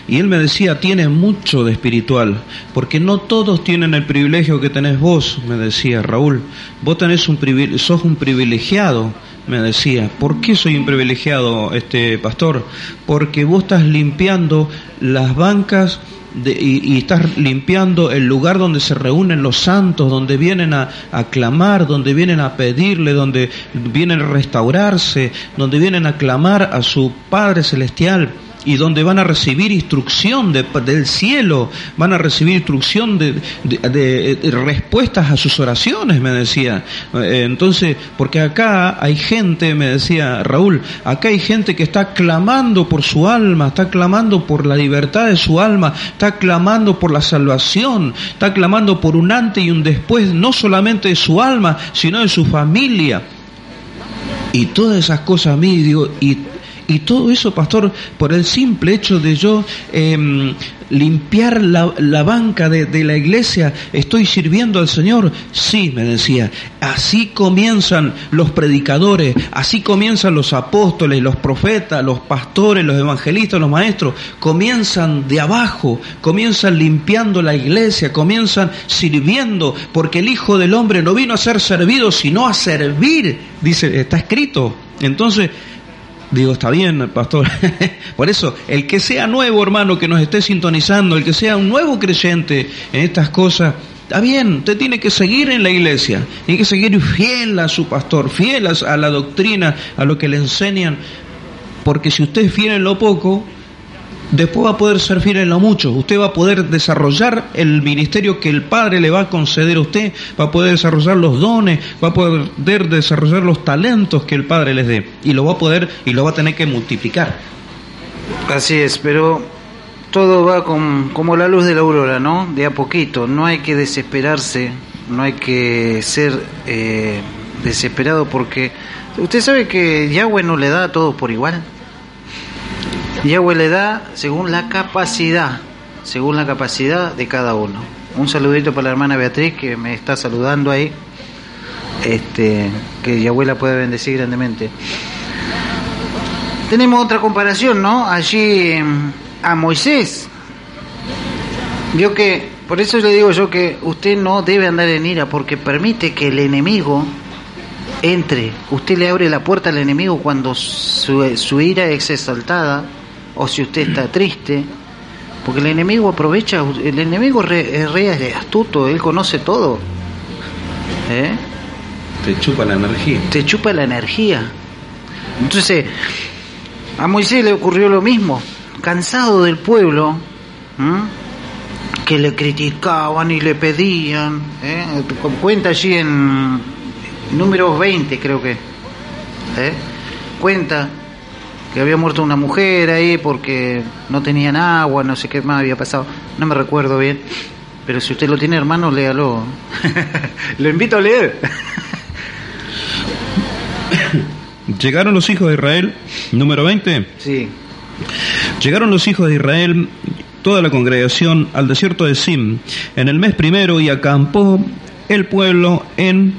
Y él me decía, tiene mucho de espiritual, porque no todos tienen el privilegio que tenés vos, me decía Raúl. Vos tenés un sos un privilegiado me decía, ¿por qué soy un privilegiado, este pastor? Porque vos estás limpiando las bancas y, estás limpiando el lugar donde se reúnen los santos, donde vienen a, a clamar, donde vienen a pedirle, donde vienen a restaurarse, donde vienen a clamar a su Padre Celestial y donde van a recibir instrucción del cielo, van a recibir instrucción de, respuestas a sus oraciones, me decía. Eh, entonces, porque acá hay gente, me decía Raúl, acá hay gente que está clamando por su alma, está clamando por la libertad de su alma, está clamando por la salvación, está clamando por un antes y un después, no solamente de su alma, sino de su familia. Y todas esas cosas a mí, digo, y y todo eso, pastor, por el simple hecho de yo em, limpiar la, banca de, de, la iglesia, estoy sirviendo al Señor. Sí, me decía, así comienzan los predicadores, así comienzan los apóstoles, los profetas, los pastores, los evangelistas, los maestros. Comienzan de abajo, comienzan limpiando la iglesia, comienzan sirviendo, porque el Hijo del Hombre no vino a ser servido, sino a servir, dice, está escrito. Entonces, Digo, está bien, pastor. [LAUGHS] Por eso, el que sea nuevo, hermano, que nos esté sintonizando, el que sea un nuevo creyente en estas cosas, está bien, usted tiene que seguir en la iglesia, tiene que seguir fiel a su pastor, fiel a la doctrina, a lo que le enseñan, porque si usted es fiel en lo poco, después va a poder ser fiel en lo mucho. Usted va a poder desarrollar el ministerio que el Padre le va a conceder a usted, va a poder desarrollar los dones, va a poder desarrollar los talentos que el Padre les dé y lo va a poder y lo va a tener que multiplicar. Así es, pero todo va con, como la luz de la aurora, ¿no? De a poquito, no hay que desesperarse, no hay que ser eh, desesperado porque usted sabe que Yahweh no le da a todos por igual. Yahweh le da según la capacidad, según la capacidad de cada uno. Un saludito para la hermana Beatriz que me está saludando ahí. Este, que Yahweh la puede bendecir grandemente. Tenemos otra comparación, ¿no? Allí em, a Moisés. Vio que, por eso le digo yo que usted no debe andar en ira porque permite que el enemigo entre. Usted le abre la puerta al enemigo cuando su, su ira es exaltada o si usted está triste, porque el enemigo aprovecha, el enemigo es re astuto, él conoce todo. ¿Eh? Te chupa la energía. Te chupa la energía. Entonces, a Moisés le ocurrió lo mismo, cansado del pueblo, que le criticaban y le pedían, ¿eh? cuenta allí en números 20 creo que, ¿eh? cuenta que había muerto una mujer ahí porque no tenían agua, no sé qué más había pasado, no me recuerdo bien, pero si usted lo tiene hermano, léalo. [LAUGHS] lo invito a leer. Llegaron los hijos de Israel, número 20. Sí. Llegaron los hijos de Israel, toda la congregación, al desierto de Sim, en el mes primero, y acampó el pueblo en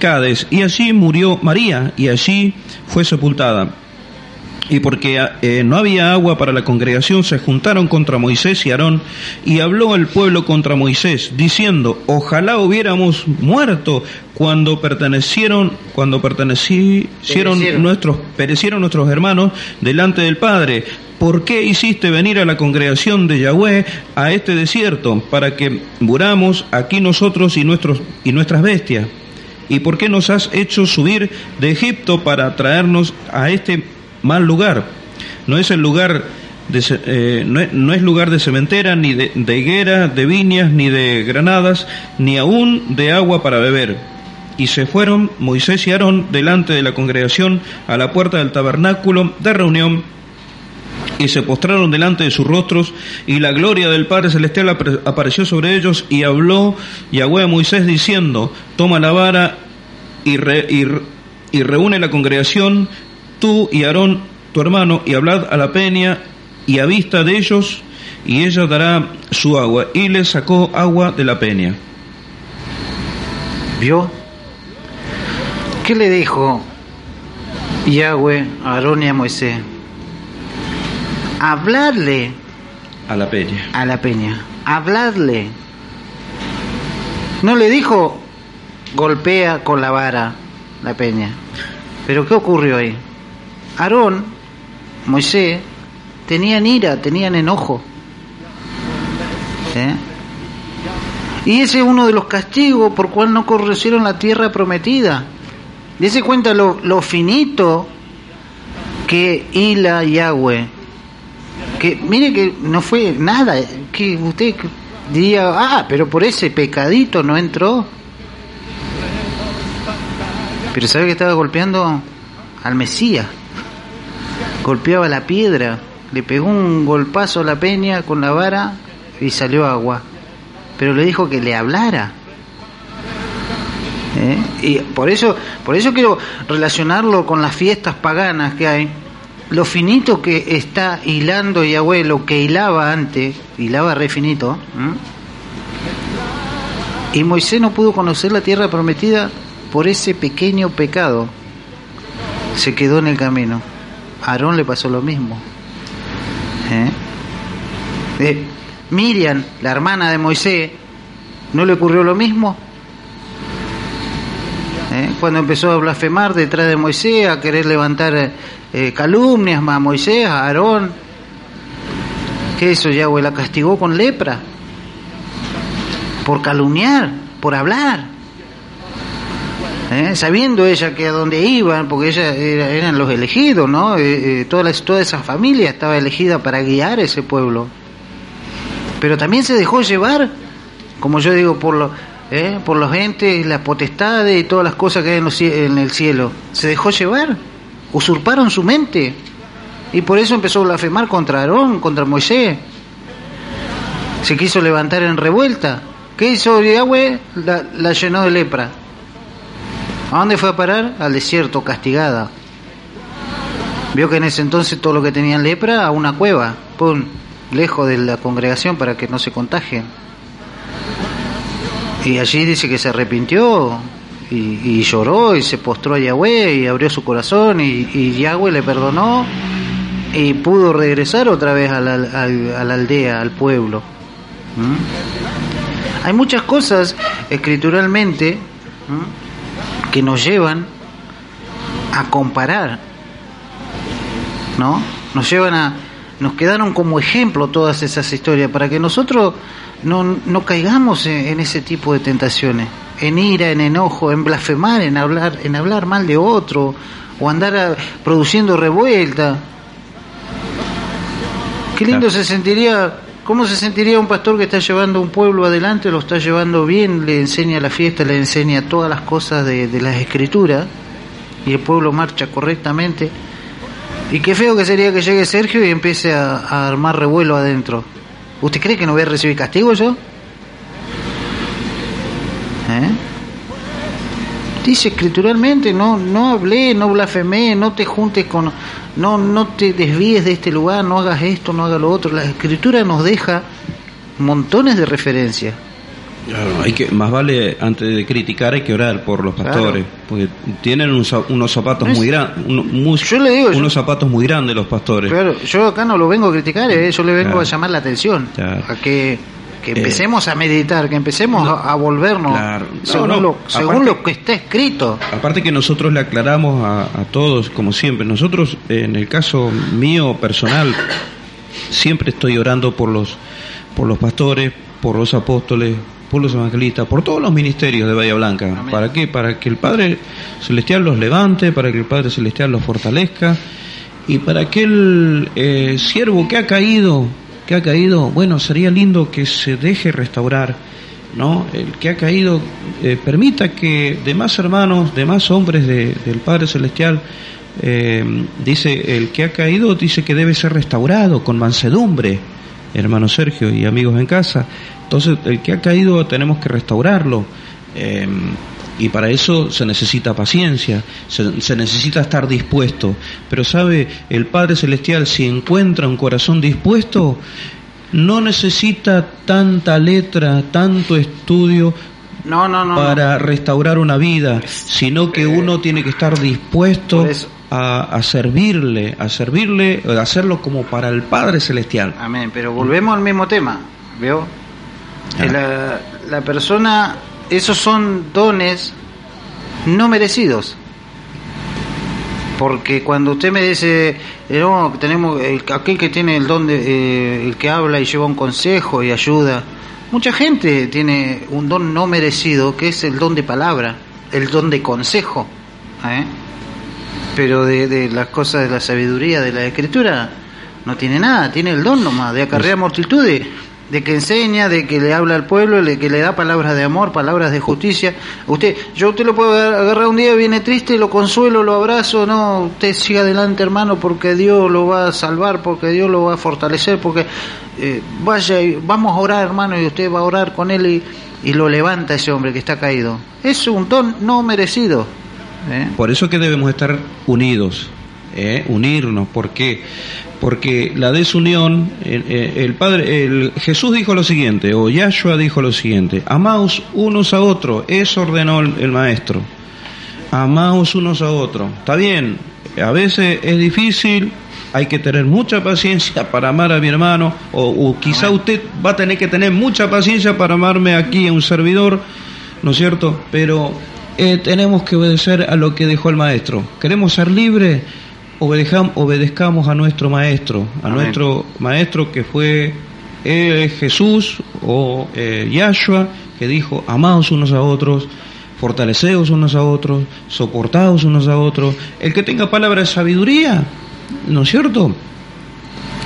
Cades, y allí murió María, y allí fue sepultada y porque eh, no había agua para la congregación, se juntaron contra Moisés y Aarón, y habló el pueblo contra Moisés, diciendo, ojalá hubiéramos muerto cuando pertenecieron, cuando pertenecieron nuestros, perecieron nuestros hermanos delante del Padre. ¿Por qué hiciste venir a la congregación de Yahweh a este desierto para que muramos aquí nosotros y nuestros y nuestras bestias? ¿Y por qué nos has hecho subir de Egipto para traernos a este mal lugar. No es el lugar de, eh, no, es, lugar de cementera, ni de, higuera, de viñas, ni de granadas, ni aún de agua para beber. Y se fueron Moisés y Aarón delante de la congregación a la puerta del tabernáculo de reunión y se postraron delante de sus rostros y la gloria del Padre Celestial apareció sobre ellos y habló Yahweh a Moisés diciendo, toma la vara y reúne la congregación tú y Aarón, tu hermano, y hablad a la peña y a vista de ellos, y ella dará su agua. Y le sacó agua de la peña. ¿Vio? ¿Qué le dijo Yahweh a Aarón y a Moisés? Hablarle a la peña. A la peña. Hablarle. No le dijo golpea con la vara la peña. Pero ¿qué ocurrió ahí? Aarón, Moisés, tenían ira, tenían enojo. Y ese es uno de los castigos por cual no conocieron la tierra prometida. Dese cuenta lo, finito que hila Yahweh. Que mire que no fue nada, que usted diría, ah, pero por ese pecadito no entró. Pero sabe que estaba golpeando al Mesías golpeaba la piedra, le pegó un golpazo a la peña con la vara y salió agua. Pero le dijo que le hablara. ¿eh? Y por eso, por eso quiero relacionarlo con las fiestas paganas que hay. Lo finito que está hilando Yahweh, lo que hilaba antes, hilaba re finito. Y Moisés no pudo conocer la tierra prometida por ese pequeño pecado. Se quedó en el camino. Aarón le pasó lo mismo. ¿Eh? Eh, Miriam, la hermana de Moisés, ¿no le ocurrió lo mismo? ¿Eh? Cuando empezó a blasfemar detrás de Moisés, a querer levantar calumnias a Moisés, a Aarón, ¿qué eso Yahweh la castigó con lepra? Por calumniar, por hablar. ¿Eh? sabiendo ella que a dónde iban, porque ella eran los elegidos, ¿no? Eh, eh, toda, toda esa familia estaba elegida para guiar ese pueblo. Pero también se dejó llevar, como yo digo, por, lo, por los entes, las potestades y todas las cosas que hay en, en el cielo. Se dejó llevar, usurparon su mente. Y por eso empezó a blasfemar contra Aarón, contra Moisés. Se quiso levantar en revuelta. ¿Qué hizo Yahweh? la llenó de lepra. ¿A dónde fue a parar? Al desierto, castigada. Vio que en ese entonces todo lo que tenían lepra a una cueva, pum, lejos de la congregación para que no se contagien. Y allí dice que se arrepintió y, lloró y se postró a Yahweh y abrió su corazón y, Yahweh le perdonó y pudo regresar otra vez a la, aldea, al pueblo. ¿Mm? Hay muchas cosas escrituralmente que nos llevan a comparar, ¿no? Nos llevan a, nos quedaron como ejemplo todas esas historias para que nosotros no, no caigamos en, ese tipo de tentaciones, en ira, en enojo, en blasfemar, en hablar, en hablar mal de otro o andar produciendo revuelta. Qué lindo se sentiría ¿Cómo se sentiría un pastor que está llevando un pueblo adelante, lo está llevando bien, le enseña la fiesta, le enseña todas las cosas de, las escrituras y el pueblo marcha correctamente? Y qué feo que sería que llegue Sergio y empiece a, armar revuelo adentro. ¿Usted cree que no voy a recibir castigo yo? ¿Eh? Dice escrituralmente, no, no hablé, no blasfemé, no te juntes con no, no te desvíes de este lugar, no hagas esto, no hagas lo otro. La escritura nos deja montones de referencias. Claro, hay que, más vale antes de criticar hay que orar por los pastores, porque tienen unos, zapatos muy grandes, yo le digo, unos zapatos muy grandes los pastores. Claro, yo acá no lo vengo a criticar, eh, yo le vengo a llamar la atención, a que que eh, empecemos a meditar, que empecemos a, volvernos según, lo, según lo, que está escrito. Aparte que nosotros le aclaramos a, todos, como siempre, nosotros en el caso mío personal, siempre estoy orando por los, por los pastores, por los apóstoles, por los evangelistas, por todos los ministerios de Bahía Blanca. ¿Para qué? Para que el Padre Celestial los levante, para que el Padre Celestial los fortalezca y para aquel eh, siervo que ha caído que ha caído, bueno, sería lindo que se deje restaurar, ¿no? El que ha caído eh, permita que demás hermanos, demás hombres del Padre Celestial, eh, dice, el que ha caído dice que debe ser restaurado con mansedumbre, hermano Sergio y amigos en casa. Entonces, el que ha caído tenemos que restaurarlo. Eh, y para eso se necesita paciencia, se, necesita estar dispuesto. Pero sabe, el Padre Celestial si encuentra un corazón dispuesto, no necesita tanta letra, tanto estudio no, no, no, para restaurar una vida, sino que uno tiene que estar dispuesto a, servirle, a servirle, a hacerlo como para el Padre Celestial. Amén, pero volvemos al mismo tema, ¿veo? Ah. La, la persona esos son dones no merecidos. Porque cuando usted me dice, eh, no, tenemos aquel que tiene el don de, eh, el que habla y lleva un consejo y ayuda, mucha gente tiene un don no merecido que es el don de palabra, el don de consejo, ¿eh? pero de, las cosas de la sabiduría de la escritura no tiene nada, tiene el don nomás de acarrear multitudes de que enseña, de que le habla al pueblo, de que le da palabras de amor, palabras de justicia. Usted, yo usted lo puedo agarrar un día, viene triste, lo consuelo, lo abrazo, no, usted siga adelante hermano porque Dios lo va a salvar, porque Dios lo va a fortalecer, porque eh, vaya, vamos a orar hermano y usted va a orar con él y, y lo levanta ese hombre que está caído. Es un don no merecido. ¿eh? Por eso que debemos estar unidos, ¿eh? unirnos, ¿por qué? porque la desunión, el, Padre, el, Jesús dijo lo siguiente, o Yahshua dijo lo siguiente, amaos unos a otros, eso ordenó el, Maestro, amaos unos a otros. Está bien, a veces es difícil, hay que tener mucha paciencia para amar a mi hermano, o, quizá usted va a tener que tener mucha paciencia para amarme aquí a un servidor, ¿no es cierto? Pero eh, tenemos que obedecer a lo que dejó el Maestro. ¿Queremos ser libres? Obedezcamos a nuestro maestro, a nuestro maestro que fue eh, Jesús o eh, Yahshua, que dijo, amaos unos a otros, fortaleceos unos a otros, soportaos unos a otros. El que tenga palabra de sabiduría, ¿no es cierto?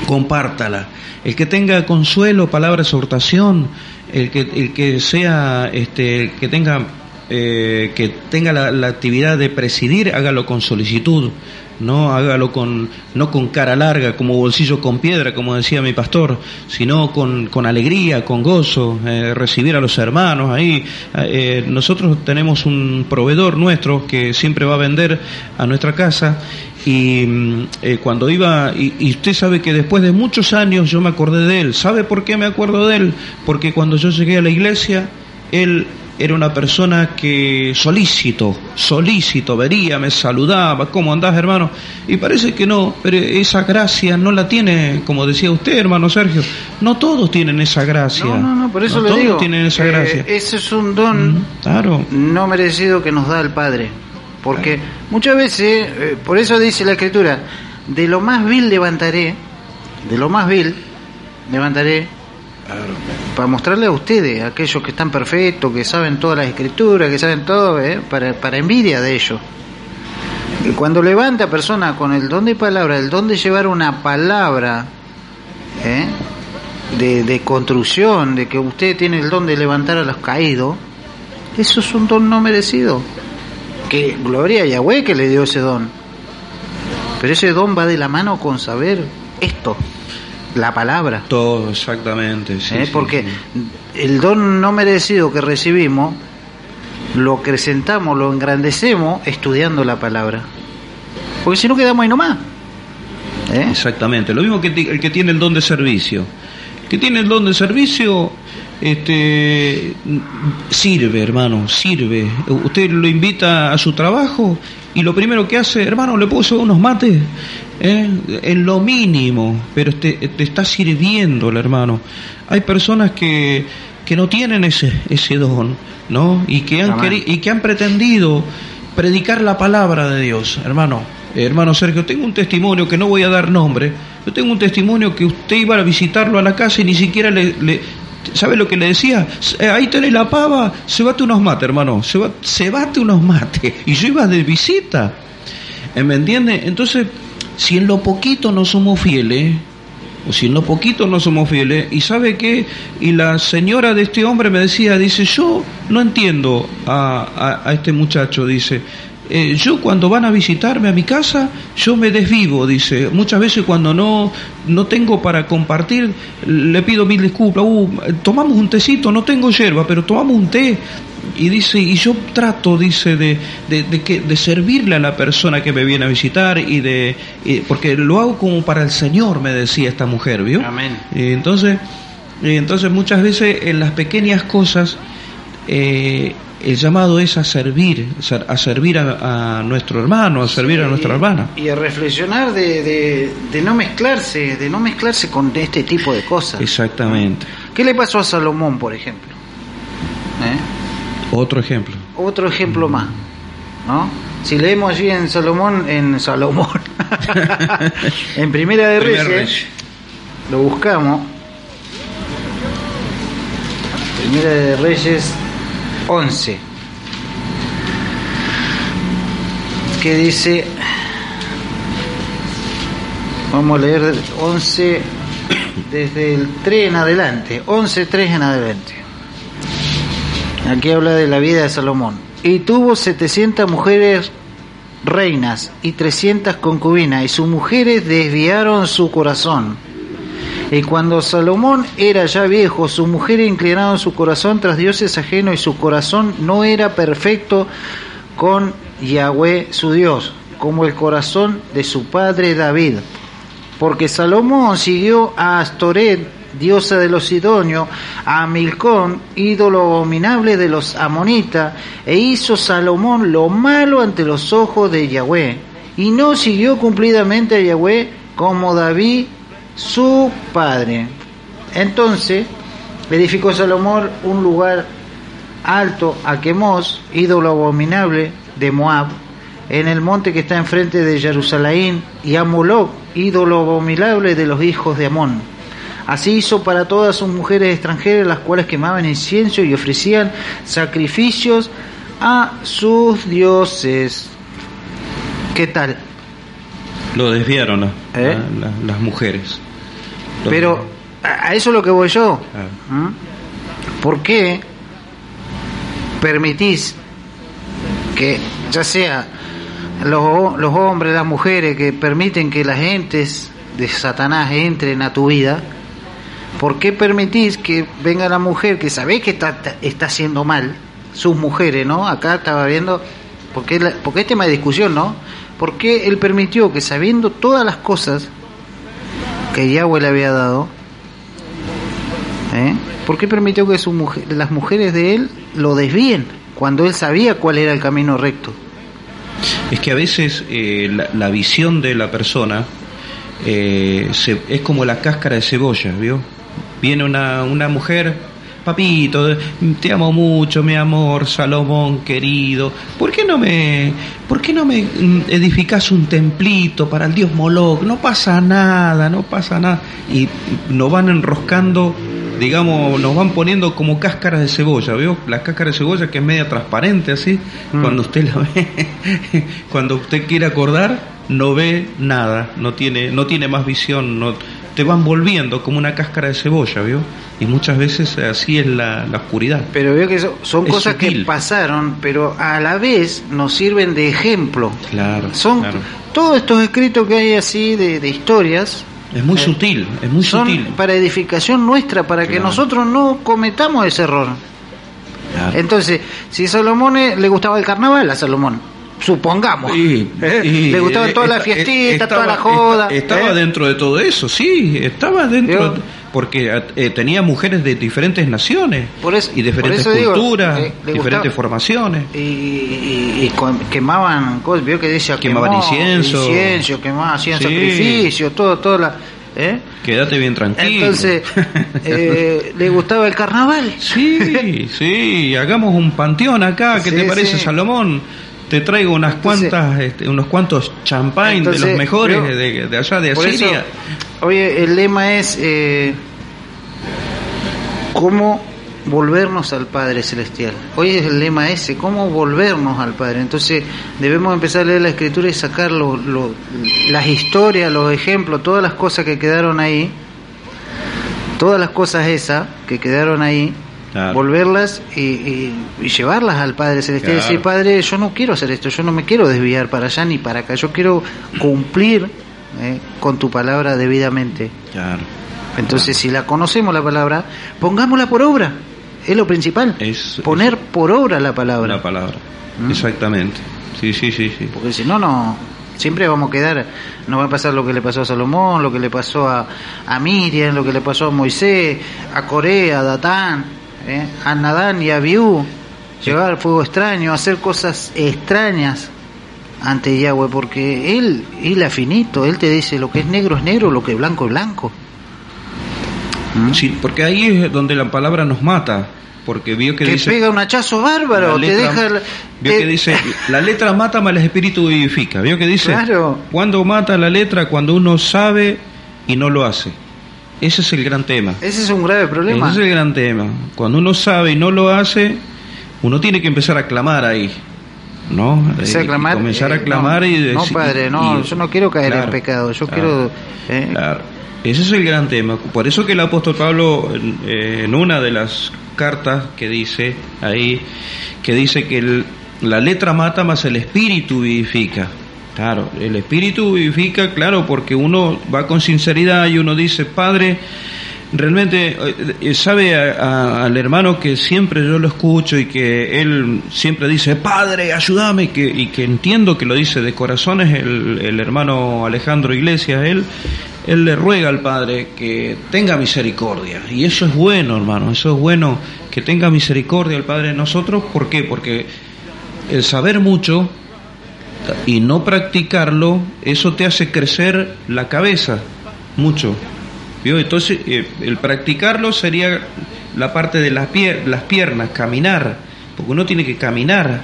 Compártala. El que tenga consuelo, palabra de exhortación, el que, el que sea, este, que tenga eh, que tenga la, actividad de presidir, hágalo con solicitud, no hágalo con, no con cara larga, como bolsillo con piedra, como decía mi pastor, sino con, con alegría, con gozo, eh, recibir a los hermanos ahí. Eh, nosotros tenemos un proveedor nuestro que siempre va a vender a nuestra casa y mm, cuando iba, y, y, usted sabe que después de muchos años yo me acordé de él. ¿Sabe por qué me acuerdo de él? Porque cuando yo llegué a la iglesia, él era una persona que solícito, solícito, vería, me saludaba, ¿cómo andás hermano? Y parece que no, pero esa gracia no la tiene, como decía usted hermano Sergio, no todos tienen esa gracia. No, no, no, por eso le todos tienen esa gracia. Ese es un don claro. no merecido que nos da el Padre. Porque muchas veces, eh, por eso dice la Escritura, de lo más vil levantaré, de lo más vil levantaré para mostrarle a ustedes, a aquellos que están perfectos, que saben todas las escrituras, que saben todo, ¿eh? para, para envidia de ellos. Y cuando levanta persona con el don de palabra, el don de llevar una palabra ¿eh? de, de construcción, de que usted tiene el don de levantar a los caídos, eso es un don no merecido. Que gloria a Yahweh que le dio ese don. Pero ese don va de la mano con saber esto la palabra. Todo, exactamente. ¿Eh? Porque el don no merecido que recibimos lo acrecentamos, lo engrandecemos estudiando la palabra. Porque si no quedamos ahí nomás. ¿Eh? Exactamente. Lo mismo que el que tiene el don de servicio. El que tiene el don de servicio este sirve, hermano, sirve. Usted lo invita a su trabajo y lo primero que hace, hermano, le puso unos mates ¿eh? en lo mínimo, pero te, te está sirviendo el hermano. Hay personas que, que no tienen ese, ese don, ¿no? Y que, han y que han pretendido predicar la palabra de Dios, hermano. hermano Sergio, tengo un testimonio que no voy a dar nombre. Yo tengo un testimonio que usted iba a visitarlo a la casa y ni siquiera le, le ¿Sabe lo que le decía? Eh, ahí tenés la pava, se bate unos mates, hermano, se, se bate unos mates. [LAUGHS] Y yo iba de visita. ¿Me entiende? Entonces, si en lo poquito no somos fieles, o si en lo poquito no somos fieles, y sabe qué, y la señora de este hombre me decía, dice, yo no entiendo a, a, este muchacho, dice, eh, yo cuando van a visitarme a mi casa, yo me desvivo, dice. Muchas veces cuando no, no tengo para compartir, le pido mil disculpas. Uh, tomamos un tecito, no tengo hierba, pero tomamos un té. Y dice, y yo trato, dice, de, de, que, de servirle a la persona que me viene a visitar y de, porque lo hago como para el Señor, me decía esta mujer, ¿vio? Amén. entonces, entonces muchas veces en las pequeñas cosas, eh, el llamado es a servir, a servir a, nuestro hermano, a servir a nuestra hermana. Y a reflexionar de, de, no mezclarse, de no mezclarse con este tipo de cosas. Exactamente. ¿Qué le pasó a Salomón, por ejemplo? ¿Eh? Otro ejemplo. Otro ejemplo más, ¿no? Si leemos allí en Salomón, en Salomón, [LAUGHS] en Primera de Reyes, lo buscamos. Primera de Reyes 11, que dice, vamos a leer 11, desde el 3 en adelante, 11, 3 en adelante. Aquí habla de la vida de Salomón. Y tuvo 700 mujeres reinas y 300 concubinas, y sus mujeres desviaron su corazón. Y cuando Salomón era ya viejo, sus mujeres inclinaron su corazón tras dioses ajenos, y su corazón no era perfecto con Yahweh su Dios, como el corazón de su padre David. Porque Salomón siguió a Astoret, diosa de los Sidonios, a Milcón, ídolo abominable de los amonitas, e hizo Salomón lo malo ante los ojos de Yahweh, y no siguió cumplidamente a Yahweh como David su padre. Entonces edificó Salomón un lugar alto a Quemos, ídolo abominable de Moab, en el monte que está enfrente de Jerusalén, y a Moloch, ídolo abominable de los hijos de Amón. Así hizo para todas sus mujeres extranjeras, las cuales quemaban incienso y ofrecían sacrificios a sus dioses. ¿Qué tal? Lo desviaron ¿no? ¿Eh? La- la- las mujeres. Lo- Pero a a eso es lo que voy yo. Ah. ¿Mm? ¿Por qué permitís que ya sea los, los hombres, las mujeres que permiten que las gentes de Satanás entren a tu vida? ¿Por qué permitís que venga la mujer que sabés que está, está haciendo mal, sus mujeres, ¿no? Acá estaba viendo, porque, la- porque es tema de discusión, ¿no? ¿Por qué él permitió que sabiendo todas las cosas que Yahweh le había dado, ¿eh? ¿por qué permitió que su mujer, las mujeres de él lo desvíen cuando él sabía cuál era el camino recto? Es que a veces eh, la, visión de la persona eh, se- es como la cáscara de cebolla, ¿vio? Viene una, una mujer, papito, te amo mucho, mi amor, Salomón querido, ¿por qué no me, por qué no me mm, edificas un templito para el dios Moloch? No pasa nada, no pasa nada. Y nos van enroscando digamos, nos van poniendo como cáscaras de cebolla, ¿veo? La cáscara de cebolla que es media transparente así, Mm. cuando usted la ve, [LAUGHS] cuando usted quiere acordar, no ve nada, no tiene, no tiene más visión, no, te van volviendo como una cáscara de cebolla, ¿vio? Y muchas veces así es la, la oscuridad. Pero veo que so- son Es cosas que pasaron, pero a la vez nos sirven de ejemplo. Claro, Son claro. todos estos escritos que hay así de, de historias. Es muy eh, sutil, es muy son sutil. para edificación nuestra, para que nosotros no cometamos ese error. Claro. Entonces, si Salomón eh, le gustaba el carnaval, a Salomón, supongamos, Y- ¿eh? y- le gustaban todas las esta- fiestitas, estaba- toda la joda. esta- Estaba ¿eh? dentro de todo eso, sí, estaba dentro, porque eh, tenía mujeres de diferentes naciones Por eso- y diferentes por eso digo, culturas, diferentes gustaba- formaciones. Y, y- y con- quemaban cosas, vio que decía Quemaban quemó incienso. incienso, quemaban, hacían Sí. sacrificios, todo, todo la, ¿eh? Quédate bien tranquilo. Entonces, [LAUGHS] eh, le gustaba el carnaval. Sí, sí, hagamos un panteón acá, ¿qué Sí, te parece, sí. Salomón? Te traigo unas Entonces- cuantas, este, unos cuantos champagne de los mejores de, de allá de eso, Asiria. oye, el lema es eh, cómo volvernos al Padre Celestial. Hoy es el lema ese, cómo volvernos al Padre. Entonces debemos empezar a leer la Escritura y sacar lo- lo- las historias, los ejemplos, todas las cosas que quedaron ahí, todas las cosas esas que quedaron ahí, Claro. volverlas y, y- y llevarlas al Padre Celestial. y Claro. Decir, Padre, yo no quiero hacer esto, yo no me quiero desviar para allá ni para acá, yo quiero cumplir eh, con tu palabra debidamente. Claro. Entonces, si la conocemos la palabra, pongámosla por obra. Es lo principal. Es- Poner por obra la palabra. La palabra. ¿Mm? Exactamente. Sí, sí, sí, sí. Porque si no, no. Siempre vamos a quedar. Nos va a pasar lo que le pasó a Salomón, lo que le pasó a, a Miriam, lo que le pasó a Moisés, a Corea, a Datán, ¿eh? a Nadán y a Abiú. Llevar fuego extraño, hacer cosas extrañas ante Yahweh, porque Él, Él es finito, Él te dice lo que es negro es negro, lo que es blanco es blanco. ¿Mm? Sí, porque ahí es donde la palabra nos mata. Porque vio que te dice. pega un hachazo bárbaro, la te deja... Vio te- que dice, [LAUGHS] la letra mata, mas el espíritu vivifica. Vio que dice, Claro. cuando mata la letra, cuando uno sabe y no lo hace. Ese es el gran tema. Ese es un grave problema. Ese es el gran tema. Cuando uno sabe y no lo hace, uno tiene que empezar a clamar ahí. ¿No? A Eh, clamar, comenzar eh, a clamar no, y No, decir- padre, no, y- yo no quiero caer en pecado, yo claro, quiero... eh, claro. Ese es el gran tema. Por eso que el apóstol Pablo, en una de las cartas que dice ahí, que dice que la letra mata más el espíritu vivifica. Claro, el espíritu vivifica, claro, porque uno va con sinceridad y uno dice, Padre, realmente eh, sabe al hermano que siempre yo lo escucho y que él siempre dice, Padre, ayúdame, y que, y que entiendo que lo dice de corazón, es el, el hermano Alejandro Iglesias, él, él le ruega al Padre que tenga misericordia. Y eso es bueno, hermano, eso es bueno, que tenga misericordia el Padre de nosotros. ¿Por qué? Porque el saber mucho y no practicarlo, eso te hace crecer la cabeza mucho. ¿Vio? Entonces, eh, el practicarlo sería la parte de las, las piernas, caminar, porque uno tiene que caminar,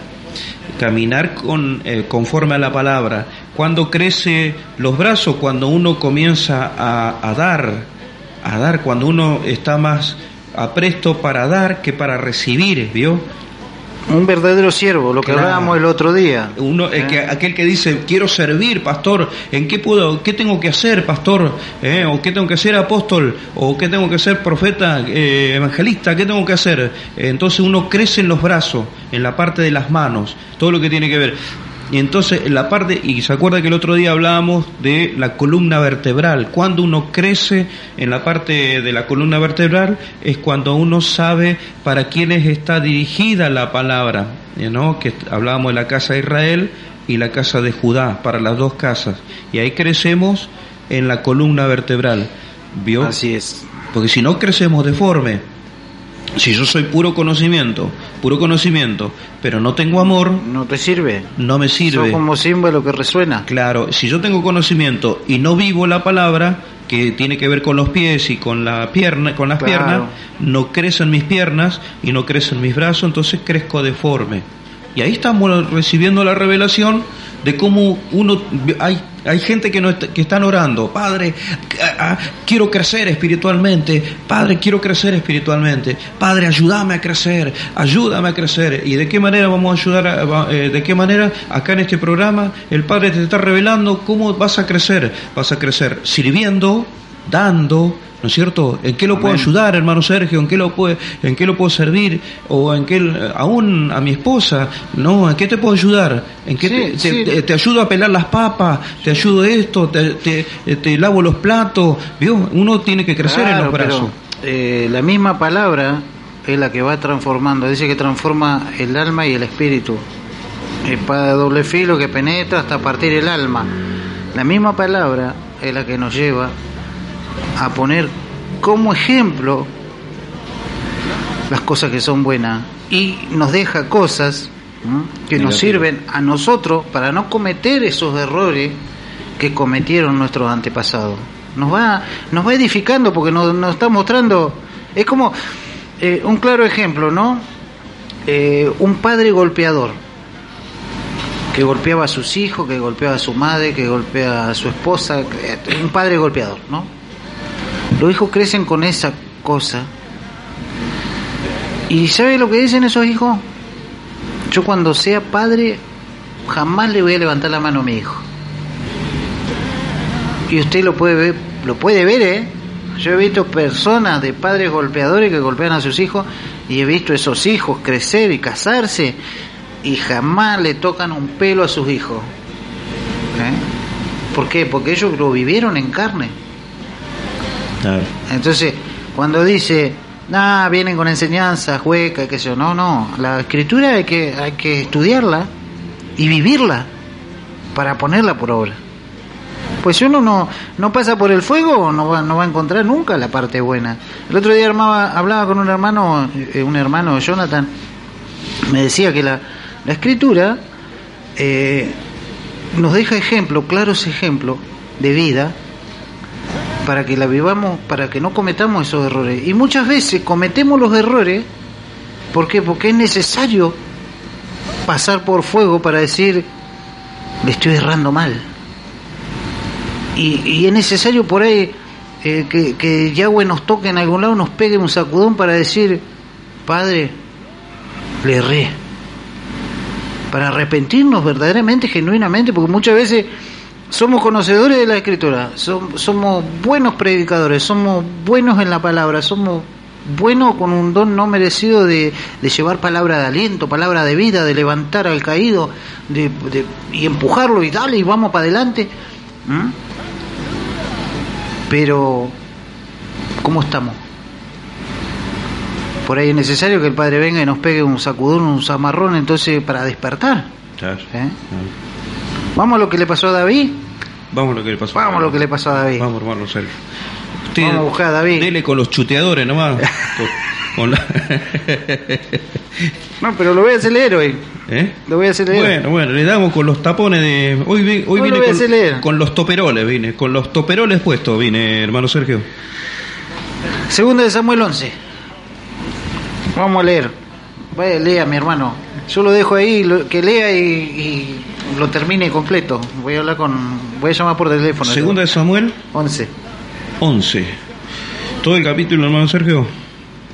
caminar con, eh, conforme a la palabra. Cuando crece los brazos, cuando uno comienza a, a dar, a dar, cuando uno está más apresto para dar que para recibir, ¿vio? Un verdadero siervo, lo que hablábamos el otro día. Uno, ¿Eh? que, aquel que dice, quiero servir, pastor, ¿en qué puedo, qué tengo que hacer, pastor? ¿Eh? ¿O qué tengo que hacer, apóstol? ¿O qué tengo que hacer, profeta, eh, evangelista? ¿Qué tengo que hacer? Entonces uno crece en los brazos, en la parte de las manos, todo lo que tiene que ver. Y entonces la parte, y se acuerda que el otro día hablábamos de la columna vertebral. Cuando uno crece en la parte de la columna vertebral es cuando uno sabe para quiénes está dirigida la palabra. ¿no? Que hablábamos de la casa de Israel y la casa de Judá, para las dos casas. Y ahí crecemos en la columna vertebral. ¿Vio? Así es. Porque si no crecemos deforme, si yo soy puro conocimiento, puro conocimiento, pero no tengo amor, no te sirve. No me sirve. Es como símbolo que resuena. Claro, si yo tengo conocimiento y no vivo la palabra, que tiene que ver con los pies y con la pierna, con las piernas, no crecen mis piernas y no crecen mis brazos, entonces crezco deforme. Y ahí estamos recibiendo la revelación de cómo uno hay hay gente que no que están orando, Padre, quiero crecer espiritualmente, Padre, quiero crecer espiritualmente, Padre, ayúdame a crecer, ayúdame a crecer. ¿Y de qué manera vamos a ayudar? Eh, ¿De qué manera acá en este programa el Padre te está revelando cómo vas a crecer? Vas a crecer sirviendo, dando, ¿no es cierto? ¿En qué lo puedo ayudar, hermano Sergio? ¿En qué lo puedo, en qué lo puedo servir? O en qué, aún a mi esposa, ¿no? ¿En qué te puedo ayudar? ¿En qué te, ayudo a pelar las papas? ¿Te ayudo esto? ¿Te, te, lavo los platos? ¿Vio? Uno tiene que crecer en los brazos. eh, la misma palabra es la que va transformando, dice que transforma el alma y el espíritu. Espada de doble filo que penetra hasta partir el alma. La misma palabra es la que nos lleva a poner como ejemplo las cosas que son buenas y nos deja cosas que nos sirven a nosotros para no cometer esos errores que cometieron nuestros antepasados. Nos va, nos va edificando porque nos, nos está mostrando, es como eh, un claro ejemplo, ¿no? Eh, un padre golpeador que golpeaba a sus hijos, que golpeaba a su madre, que golpeaba a su esposa, un padre golpeador, ¿no? Los hijos crecen con esa cosa. ¿Y sabe lo que dicen esos hijos? Yo cuando sea padre jamás le voy a levantar la mano a mi hijo. Y usted lo puede ver, lo puede ver, ¿eh? Yo he visto personas de padres golpeadores que golpean a sus hijos y he visto esos hijos crecer y casarse y jamás le tocan un pelo a sus hijos. ¿Eh? ¿Por qué? Porque ellos lo vivieron en carne. Entonces, cuando dice, ah, vienen con enseñanzas huecas, que yo, no, no, la escritura hay que, hay que estudiarla y vivirla para ponerla por obra. Pues si uno no, no pasa por el fuego, no va, no va a encontrar nunca la parte buena. El otro día armaba, hablaba con un hermano, eh, un hermano Jonathan, me decía que la, la escritura eh, nos deja ejemplo, claros ejemplos de vida para que la vivamos, para que no cometamos esos errores. Y muchas veces cometemos los errores, ¿por qué? Porque es necesario pasar por fuego para decir, le estoy errando mal. Y, es necesario por ahí eh, que, que Yahweh nos toque en algún lado, nos pegue un sacudón para decir, Padre, le erré. Para arrepentirnos verdaderamente, genuinamente, porque muchas veces somos conocedores de la escritura, somos buenos predicadores, somos buenos en la palabra, somos buenos con un don no merecido de, llevar palabra de aliento, palabra de vida, de levantar al caído de, y empujarlo y darle y vamos para adelante. Pero, ¿cómo estamos? Por ahí es necesario que el Padre venga y nos pegue un sacudón, un zamarrón, entonces para despertar. ¿Eh? Vamos a lo que le pasó a David. Vamos a lo que le pasó. Vamos a lo que le pasó a David. Vamos, hermano Sergio. Vamos a buscar a David. Dele con los chuteadores nomás. [LAUGHS] no, pero lo voy a hacer leer hoy. ¿Eh? Lo voy a hacer leer. Bueno, bueno, le damos con los tapones de. Hoy, hoy vine con, con, los toperoles, vine. Con los toperoles puestos, vine, hermano Sergio. Segunda de Samuel 11. Vamos a leer. Vaya, lea, mi hermano. Yo lo dejo ahí, que lea y lo termine completo. Voy a hablar con. Voy a llamar por teléfono. Segunda de Samuel. 11. 11. Todo el capítulo, hermano Sergio.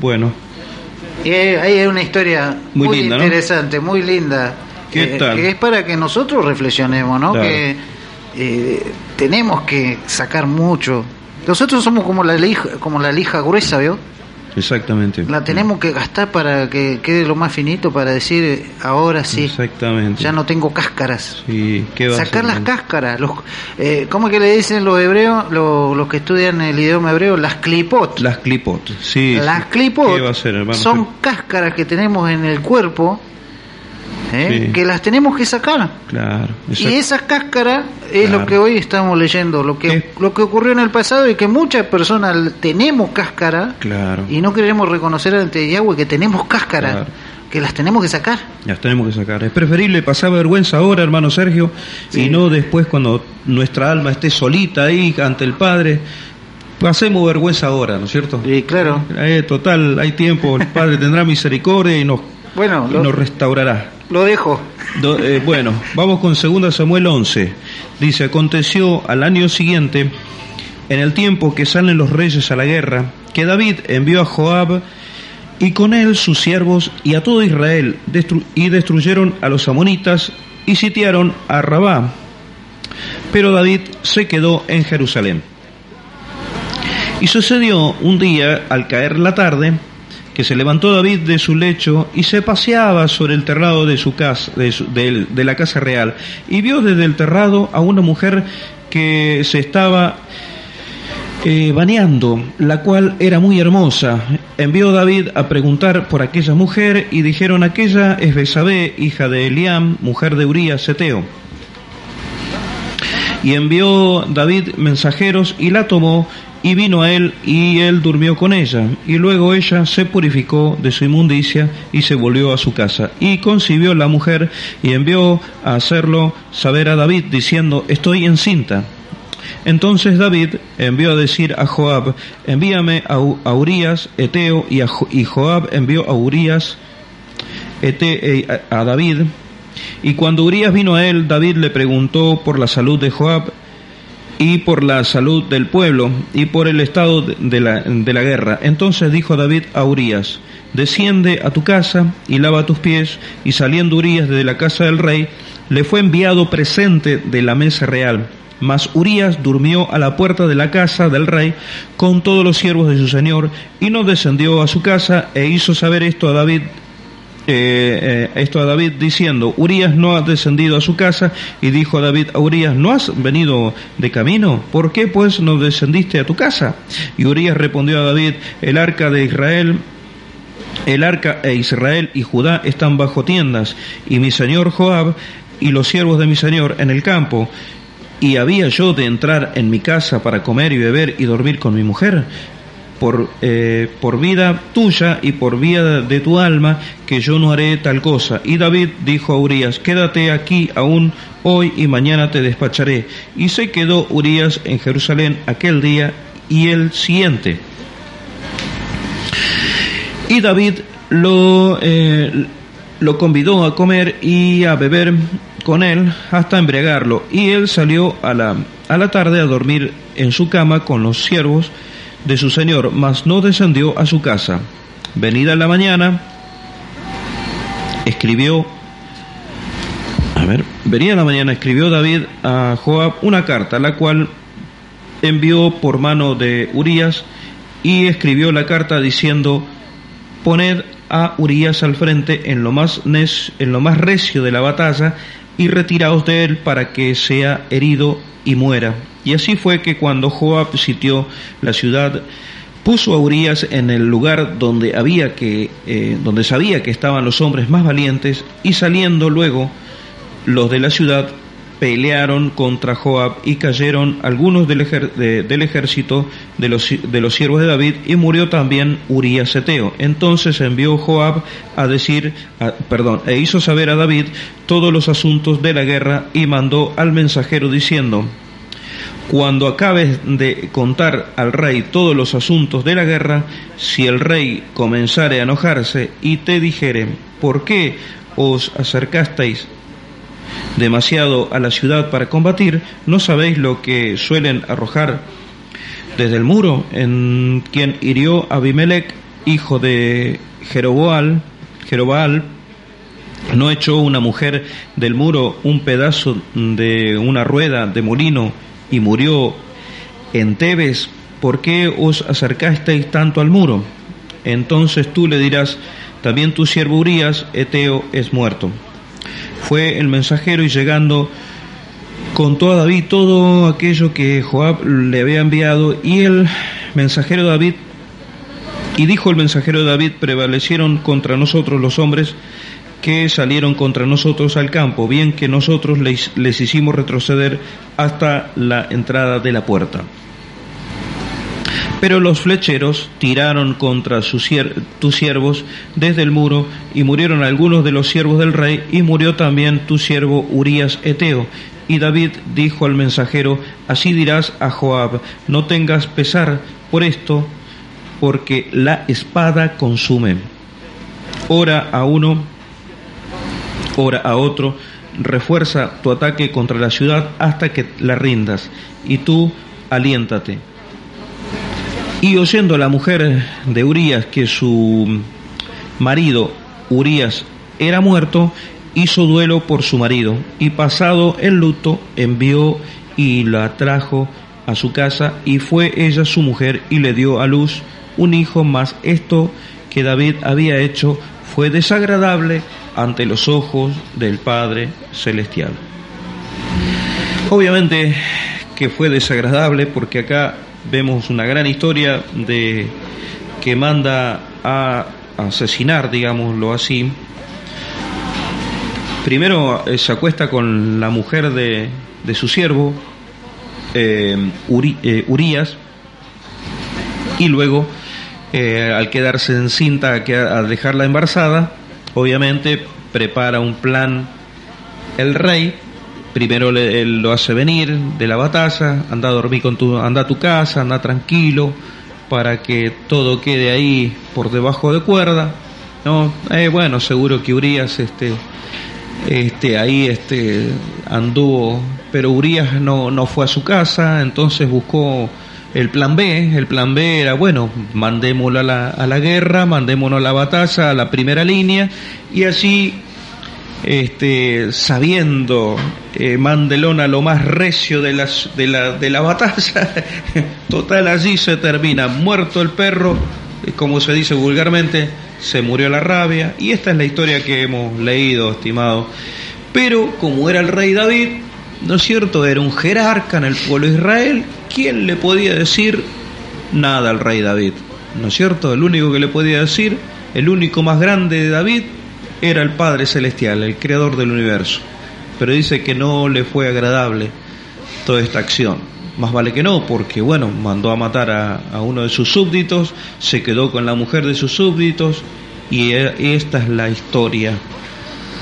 Bueno. Y ahí hay una historia muy, interesante, muy linda. ¿Qué tal? Que es para que nosotros reflexionemos, ¿no? Que eh, tenemos que sacar mucho. Nosotros somos como la lija, como la lija gruesa, ¿vio? Exactamente. La tenemos que gastar para que quede lo más finito, para decir, ahora sí. Exactamente. Ya no tengo cáscaras. Sí, ¿qué Sacar las cáscaras. Los, eh, ¿Cómo es que le dicen los hebreos, los, que estudian el idioma hebreo? Las clipot. Las clipot, sí. Las clipot son cáscaras que tenemos en el cuerpo ¿eh? que las tenemos que sacar. Claro, y esa cáscara es lo que hoy estamos leyendo, lo que, lo que ocurrió en el pasado y que muchas personas tenemos cáscara claro. y no queremos reconocer ante Yahweh que tenemos cáscara. Que las tenemos que sacar. Las tenemos que sacar. Es preferible pasar vergüenza ahora, hermano Sergio, y no después cuando nuestra alma esté solita ahí ante el Padre, pasemos vergüenza ahora, ¿no es cierto? Sí, claro. Eh, total, hay tiempo, el Padre tendrá misericordia y nos, bueno, nos restaurará. Lo dejo. Eh, bueno, vamos con 2 Samuel 11. Dice, aconteció al año siguiente, en el tiempo que salen los reyes a la guerra, que David envió a Joab y con él sus siervos y a todo Israel y destruyeron a los amonitas y sitiaron a Rabá. Pero David se quedó en Jerusalén. Y sucedió un día, al caer la tarde, que se levantó David de su lecho y se paseaba sobre el terrado de su casa, de, la casa real, y vio desde el terrado a una mujer que se estaba eh, bañando, la cual era muy hermosa. Envió David a preguntar por aquella mujer y dijeron aquella es Besabé, hija de Eliam, mujer de Urías Eteo. Y envió David mensajeros y la tomó y vino a él y él durmió con ella. Y luego ella se purificó de su inmundicia y se volvió a su casa. Y concibió la mujer y envió a hacerlo saber a David diciendo, estoy encinta. Entonces David envió a decir a Joab, envíame a, Urias, Eteo, y, Joab envió a Urias, eh, a David. Y cuando Urias vino a él, David le preguntó por la salud de Joab, y por la salud del pueblo y por el estado de la, de la guerra. Entonces dijo David a Urías, desciende a tu casa y lava tus pies, y saliendo Urías de la casa del rey, le fue enviado presente de la mesa real. Mas Urías durmió a la puerta de la casa del rey con todos los siervos de su señor, y no descendió a su casa, e hizo saber esto a David eh, eh, esto a David diciendo, Urias no ha descendido a su casa y dijo David a Urias, ¿no has venido de camino? ¿Por qué pues no descendiste a tu casa? Y Urias respondió a David, el arca de Israel el arca e Israel y Judá están bajo tiendas, y mi señor Joab y los siervos de mi señor en el campo. ¿Y había yo de entrar en mi casa para comer y beber y dormir con mi mujer? Por, eh, por vida tuya y por vida de tu alma, que yo no haré tal cosa. Y David dijo a Urias, quédate aquí aún hoy y mañana te despacharé. Y se quedó Urias en Jerusalén aquel día y el siguiente. Y David lo, eh, lo convidó a comer y a beber con él hasta embriagarlo. Y él salió a la, a la tarde a dormir en su cama con los siervos de su señor, mas no descendió a su casa. Venida en la mañana, escribió, ver, venía la mañana, escribió David a Joab una carta, la cual envió por mano de Urías y escribió la carta diciendo, poned a Urías al frente en lo más, en lo más recio de la batalla y retiraos de él para que sea herido y muera. Y así fue que cuando Joab sitió la ciudad, puso a Urias en el lugar donde había que, eh, donde sabía que estaban los hombres más valientes, y saliendo luego los de la ciudad pelearon contra Joab y cayeron algunos del, ejército de los, de los, siervos de David y murió también Urías Eteo. Entonces envió Joab a decir, perdón, e hizo saber a David todos los asuntos de la guerra y mandó al mensajero diciendo, cuando acabes de contar al rey todos los asuntos de la guerra, si el rey comenzare a enojarse y te dijere, ¿por qué os acercasteis demasiado a la ciudad para combatir, ¿no sabéis lo que suelen arrojar desde el muro en quien hirió a Abimelech, hijo de Jeroboal, Jeroboal, no echó una mujer del muro un pedazo de una rueda de molino y murió en Tebes, ¿por qué os acercasteis tanto al muro? Entonces tú le dirás, también tu siervo Urias, Eteo, es muerto fue el mensajero y llegando contó a David todo aquello que Joab le había enviado y el mensajero David y dijo el mensajero David prevalecieron contra nosotros los hombres que salieron contra nosotros al campo, bien que nosotros les, les hicimos retroceder hasta la entrada de la puerta. Pero los flecheros tiraron contra sus tus siervos desde el muro, y murieron algunos de los siervos del rey, y murió también tu siervo Urías Eteo. Y David dijo al mensajero, así dirás a Joab, no tengas pesar por esto, porque la espada consume. Ora a uno, ora a otro, refuerza tu ataque contra la ciudad hasta que la rindas, y tú aliéntate. Y oyendo la mujer de Urías que su marido Urías era muerto, hizo duelo por su marido y pasado el luto envió y la trajo a su casa y fue ella su mujer y le dio a luz un hijo, más esto que David había hecho fue desagradable ante los ojos del Padre Celestial. Obviamente que fue desagradable porque acá vemos una gran historia de que manda a asesinar, digámoslo así. Primero eh, se acuesta con la mujer de, su siervo, eh, eh Urias, y luego, al quedarse encinta, al dejarla embarazada, obviamente prepara un plan el rey primero le, lo hace venir de la batalla, anda a dormir con tu, anda a tu casa, anda tranquilo, para que todo quede ahí por debajo de cuerda, ¿no? Eh, bueno, seguro que Urias, este, este, ahí, este, anduvo, pero Urias no, no fue a su casa, entonces buscó el plan B, el plan B era, bueno, mandémoslo a la, a la guerra, mandémonos a la batalla, a la primera línea, y así este, sabiendo eh, Mandelona lo más recio de, las, de, la, de la batalla, [LAUGHS] total allí se termina, muerto el perro, eh, como se dice vulgarmente, se murió la rabia, y esta es la historia que hemos leído, estimado. Pero como era el rey David, ¿no es cierto? Era un jerarca en el pueblo de Israel, ¿quién le podía decir nada al rey David? ¿No es cierto? El único que le podía decir, el único más grande de David, era el Padre Celestial, el Creador del universo. Pero dice que no le fue agradable toda esta acción. Más vale que no, porque bueno, mandó a matar a, uno de sus súbditos, se quedó con la mujer de sus súbditos, y e, esta es la historia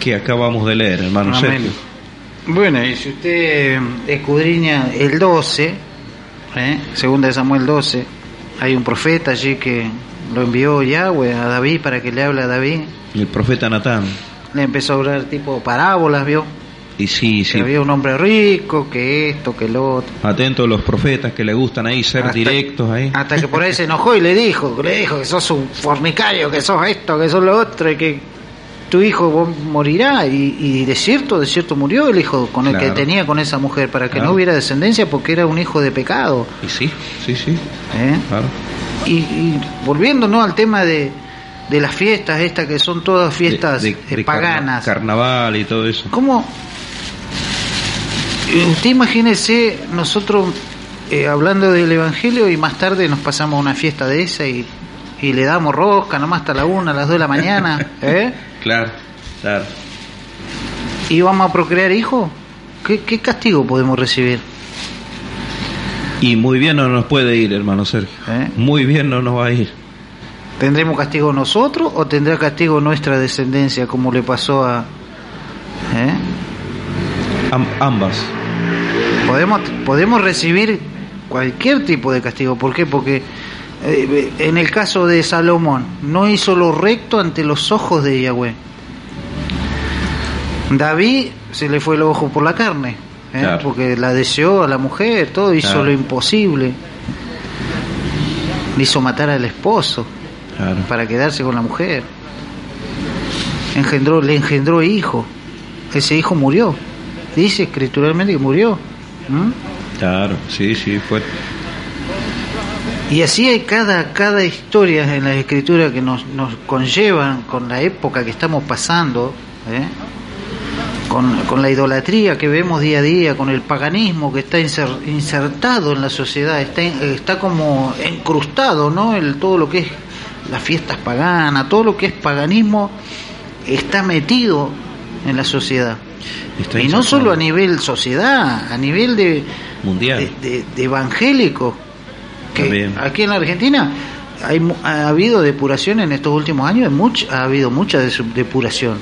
que acabamos de leer, hermano Sergio. Bueno, y si usted escudriña el 12, ¿eh? segunda de Samuel 12, hay un profeta allí que lo envió Yahweh a David para que le hable a David el profeta Natán. Le empezó a hablar tipo parábolas, ¿vio? Y sí, sí. había un hombre rico, que esto, que lo otro. Atento a los profetas que le gustan ahí ser directos ahí. Hasta que por ahí se enojó y le dijo, le dijo que sos un fornicario, que sos esto, que sos lo otro, y que tu hijo morirá y, y de cierto, de cierto murió el hijo con el que tenía con esa mujer para que Claro. no hubiera descendencia porque era un hijo de pecado. Y sí, sí, sí, ¿eh? claro. Y, y volviendo ¿no? al tema de, de las fiestas, estas que son todas fiestas De- eh, de paganas. carnaval y todo eso. ¿Cómo? Eh, Usted imagínese nosotros eh, hablando del Evangelio y más tarde nos pasamos a una fiesta de esa y, y le damos rosca nomás hasta la una, a las dos de la mañana, [LAUGHS] ¿eh? Claro, claro. Y vamos a procrear hijos. ¿Qué, qué castigo podemos recibir? Y muy bien no nos puede ir, hermano Sergio. ¿Eh? Muy bien no nos va a ir. ¿Tendremos castigo nosotros o tendrá castigo nuestra descendencia como le pasó a... ¿eh? Am- ambas. Podemos, podemos recibir cualquier tipo de castigo. ¿Por qué? Porque en el caso de Salomón, no hizo lo recto ante los ojos de Yahweh. David se le fue el ojo por la carne, ¿eh? Claro. porque la deseó a la mujer, todo hizo Claro. lo imposible. Le hizo matar al esposo Claro. para quedarse con la mujer. Engendró, le engendró hijo. Ese hijo murió. Dice escrituralmente que murió. ¿Mm? Claro, sí, sí, fue. Y así hay cada, cada historia en las escrituras que nos, nos conllevan con la época que estamos pasando, ¿eh? con, con la idolatría que vemos día a día, con el paganismo que está inser- insertado en la sociedad, está, está como encrustado, ¿no? El, todo lo que es las fiestas paganas, todo lo que es paganismo está metido en la sociedad. Y no solo a nivel sociedad, a nivel de, Mundial. de, de- de evangélicos. Que También. aquí en la Argentina hay, ha habido depuración en estos últimos años, much- ha habido mucha depuración.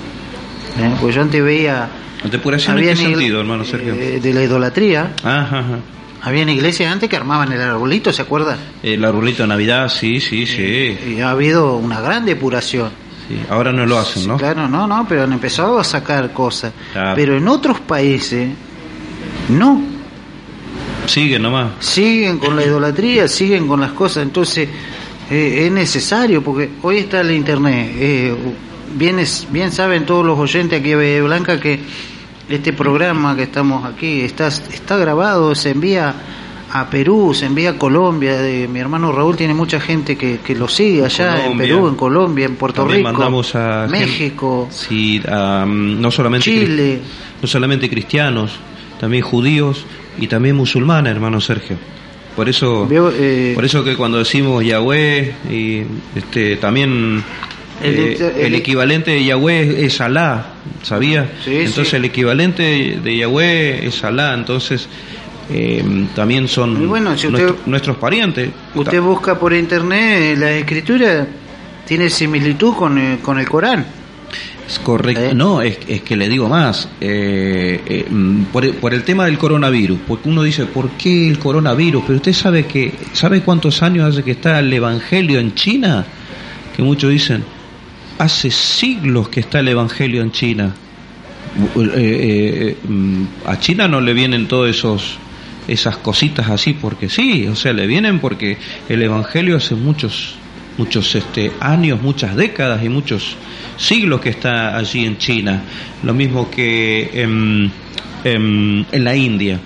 ¿eh? Porque yo antes veía. ¿Depuración en qué sentido, hermano Sergio? eh, de la idolatría. Ajá, ajá. Habían iglesias antes que armaban el arbolito, ¿se acuerda? El arbolito de Navidad, sí, sí, sí. Y ha habido una gran depuración. sí. Ahora no lo hacen, ¿no? Claro, no, no, pero han empezado a sacar cosas. Claro. Pero en otros países, no. Sigue nomás. siguen con la [LAUGHS] idolatría, siguen con las cosas, entonces eh, es necesario, porque hoy está el internet, eh, bien, es- bien saben todos los oyentes aquí de Blanca que este programa que estamos aquí está, está grabado, se envía a Perú, se envía a Colombia, de, mi hermano Raúl tiene mucha gente que, que lo sigue allá en. Perú, en Colombia, en Puerto También Rico, mandamos a gente- México, Sí, a, mm, no solamente Chile. no solamente cristianos, también judíos y también musulmanes, hermano Sergio. Por eso, Veo, eh, por eso que cuando decimos Yahweh y este también El- eh, el, el- equivalente de Yahweh es Alá, ¿sabía? Sí, entonces sí. el equivalente de Yahweh es Alá, entonces eh, también son Y bueno, si usted- nuestro- nuestros parientes. Usted busca por internet la escritura, tiene similitud con, eh, con el Corán. Es correcto. ¿Eh? No, es, es que le digo más. eh, eh, mm, por, el- por el tema del coronavirus, porque uno dice, ¿por qué el coronavirus? Pero usted sabe que, ¿sabe cuántos años hace que está el Evangelio en China? Que muchos dicen, hace siglos que está el Evangelio en China. Mm, a China no le vienen todos esos esas cositas así porque sí, o sea, le vienen porque el evangelio hace muchos muchos este años, muchas décadas y muchos siglos que está allí en China, lo mismo que en, en, la India.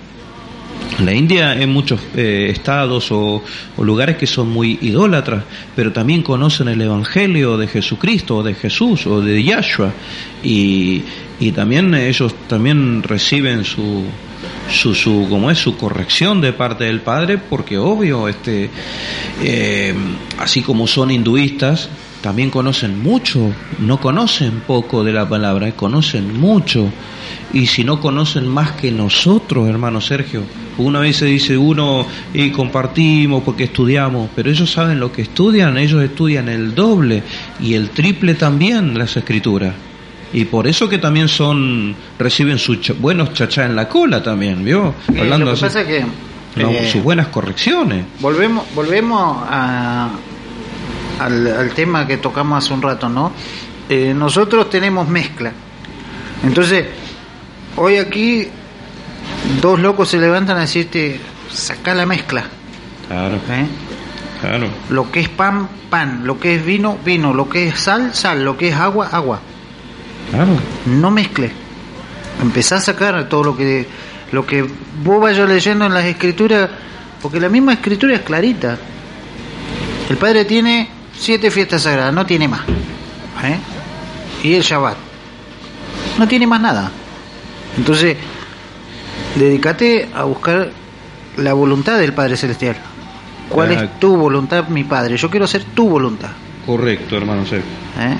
En la India hay muchos eh, estados o, o lugares que son muy idólatras, pero también conocen el Evangelio de Jesucristo o de Jesús o de Yahshua y, y también ellos también reciben su, su, su como es su corrección de parte del Padre porque obvio este eh, así como son hinduistas también conocen mucho no conocen poco de la palabra conocen mucho y si no conocen más que nosotros, hermano Sergio. Una vez se dice uno y compartimos porque estudiamos, pero ellos saben lo que estudian, ellos estudian el doble y el triple también las escrituras. Y por eso que también son reciben sus cha- buenos chachá en la cola también, ¿vio? Eh, lo que así, pasa es que no, eh, sus buenas correcciones. volvemos, volvemos a, al, al tema que tocamos hace un rato, ¿no? Eh, nosotros tenemos mezcla. Entonces, hoy aquí dos locos se levantan a decirte, saca la mezcla. Claro, ¿eh? claro. Lo que es pan, pan. Lo que es vino, vino. Lo que es sal, sal. Lo que es agua, agua. Claro. No mezcle. Empezá a sacar todo lo que lo que vos vayas leyendo en las escrituras, porque la misma escritura es clarita. El Padre tiene siete fiestas sagradas, no tiene más. ¿eh? Y el Shabbat. No tiene más nada. Entonces, dedícate a buscar la voluntad del Padre Celestial. ¿Cuál es tu voluntad, mi Padre? Yo quiero hacer tu voluntad. Correcto, hermano Sergio. ¿eh?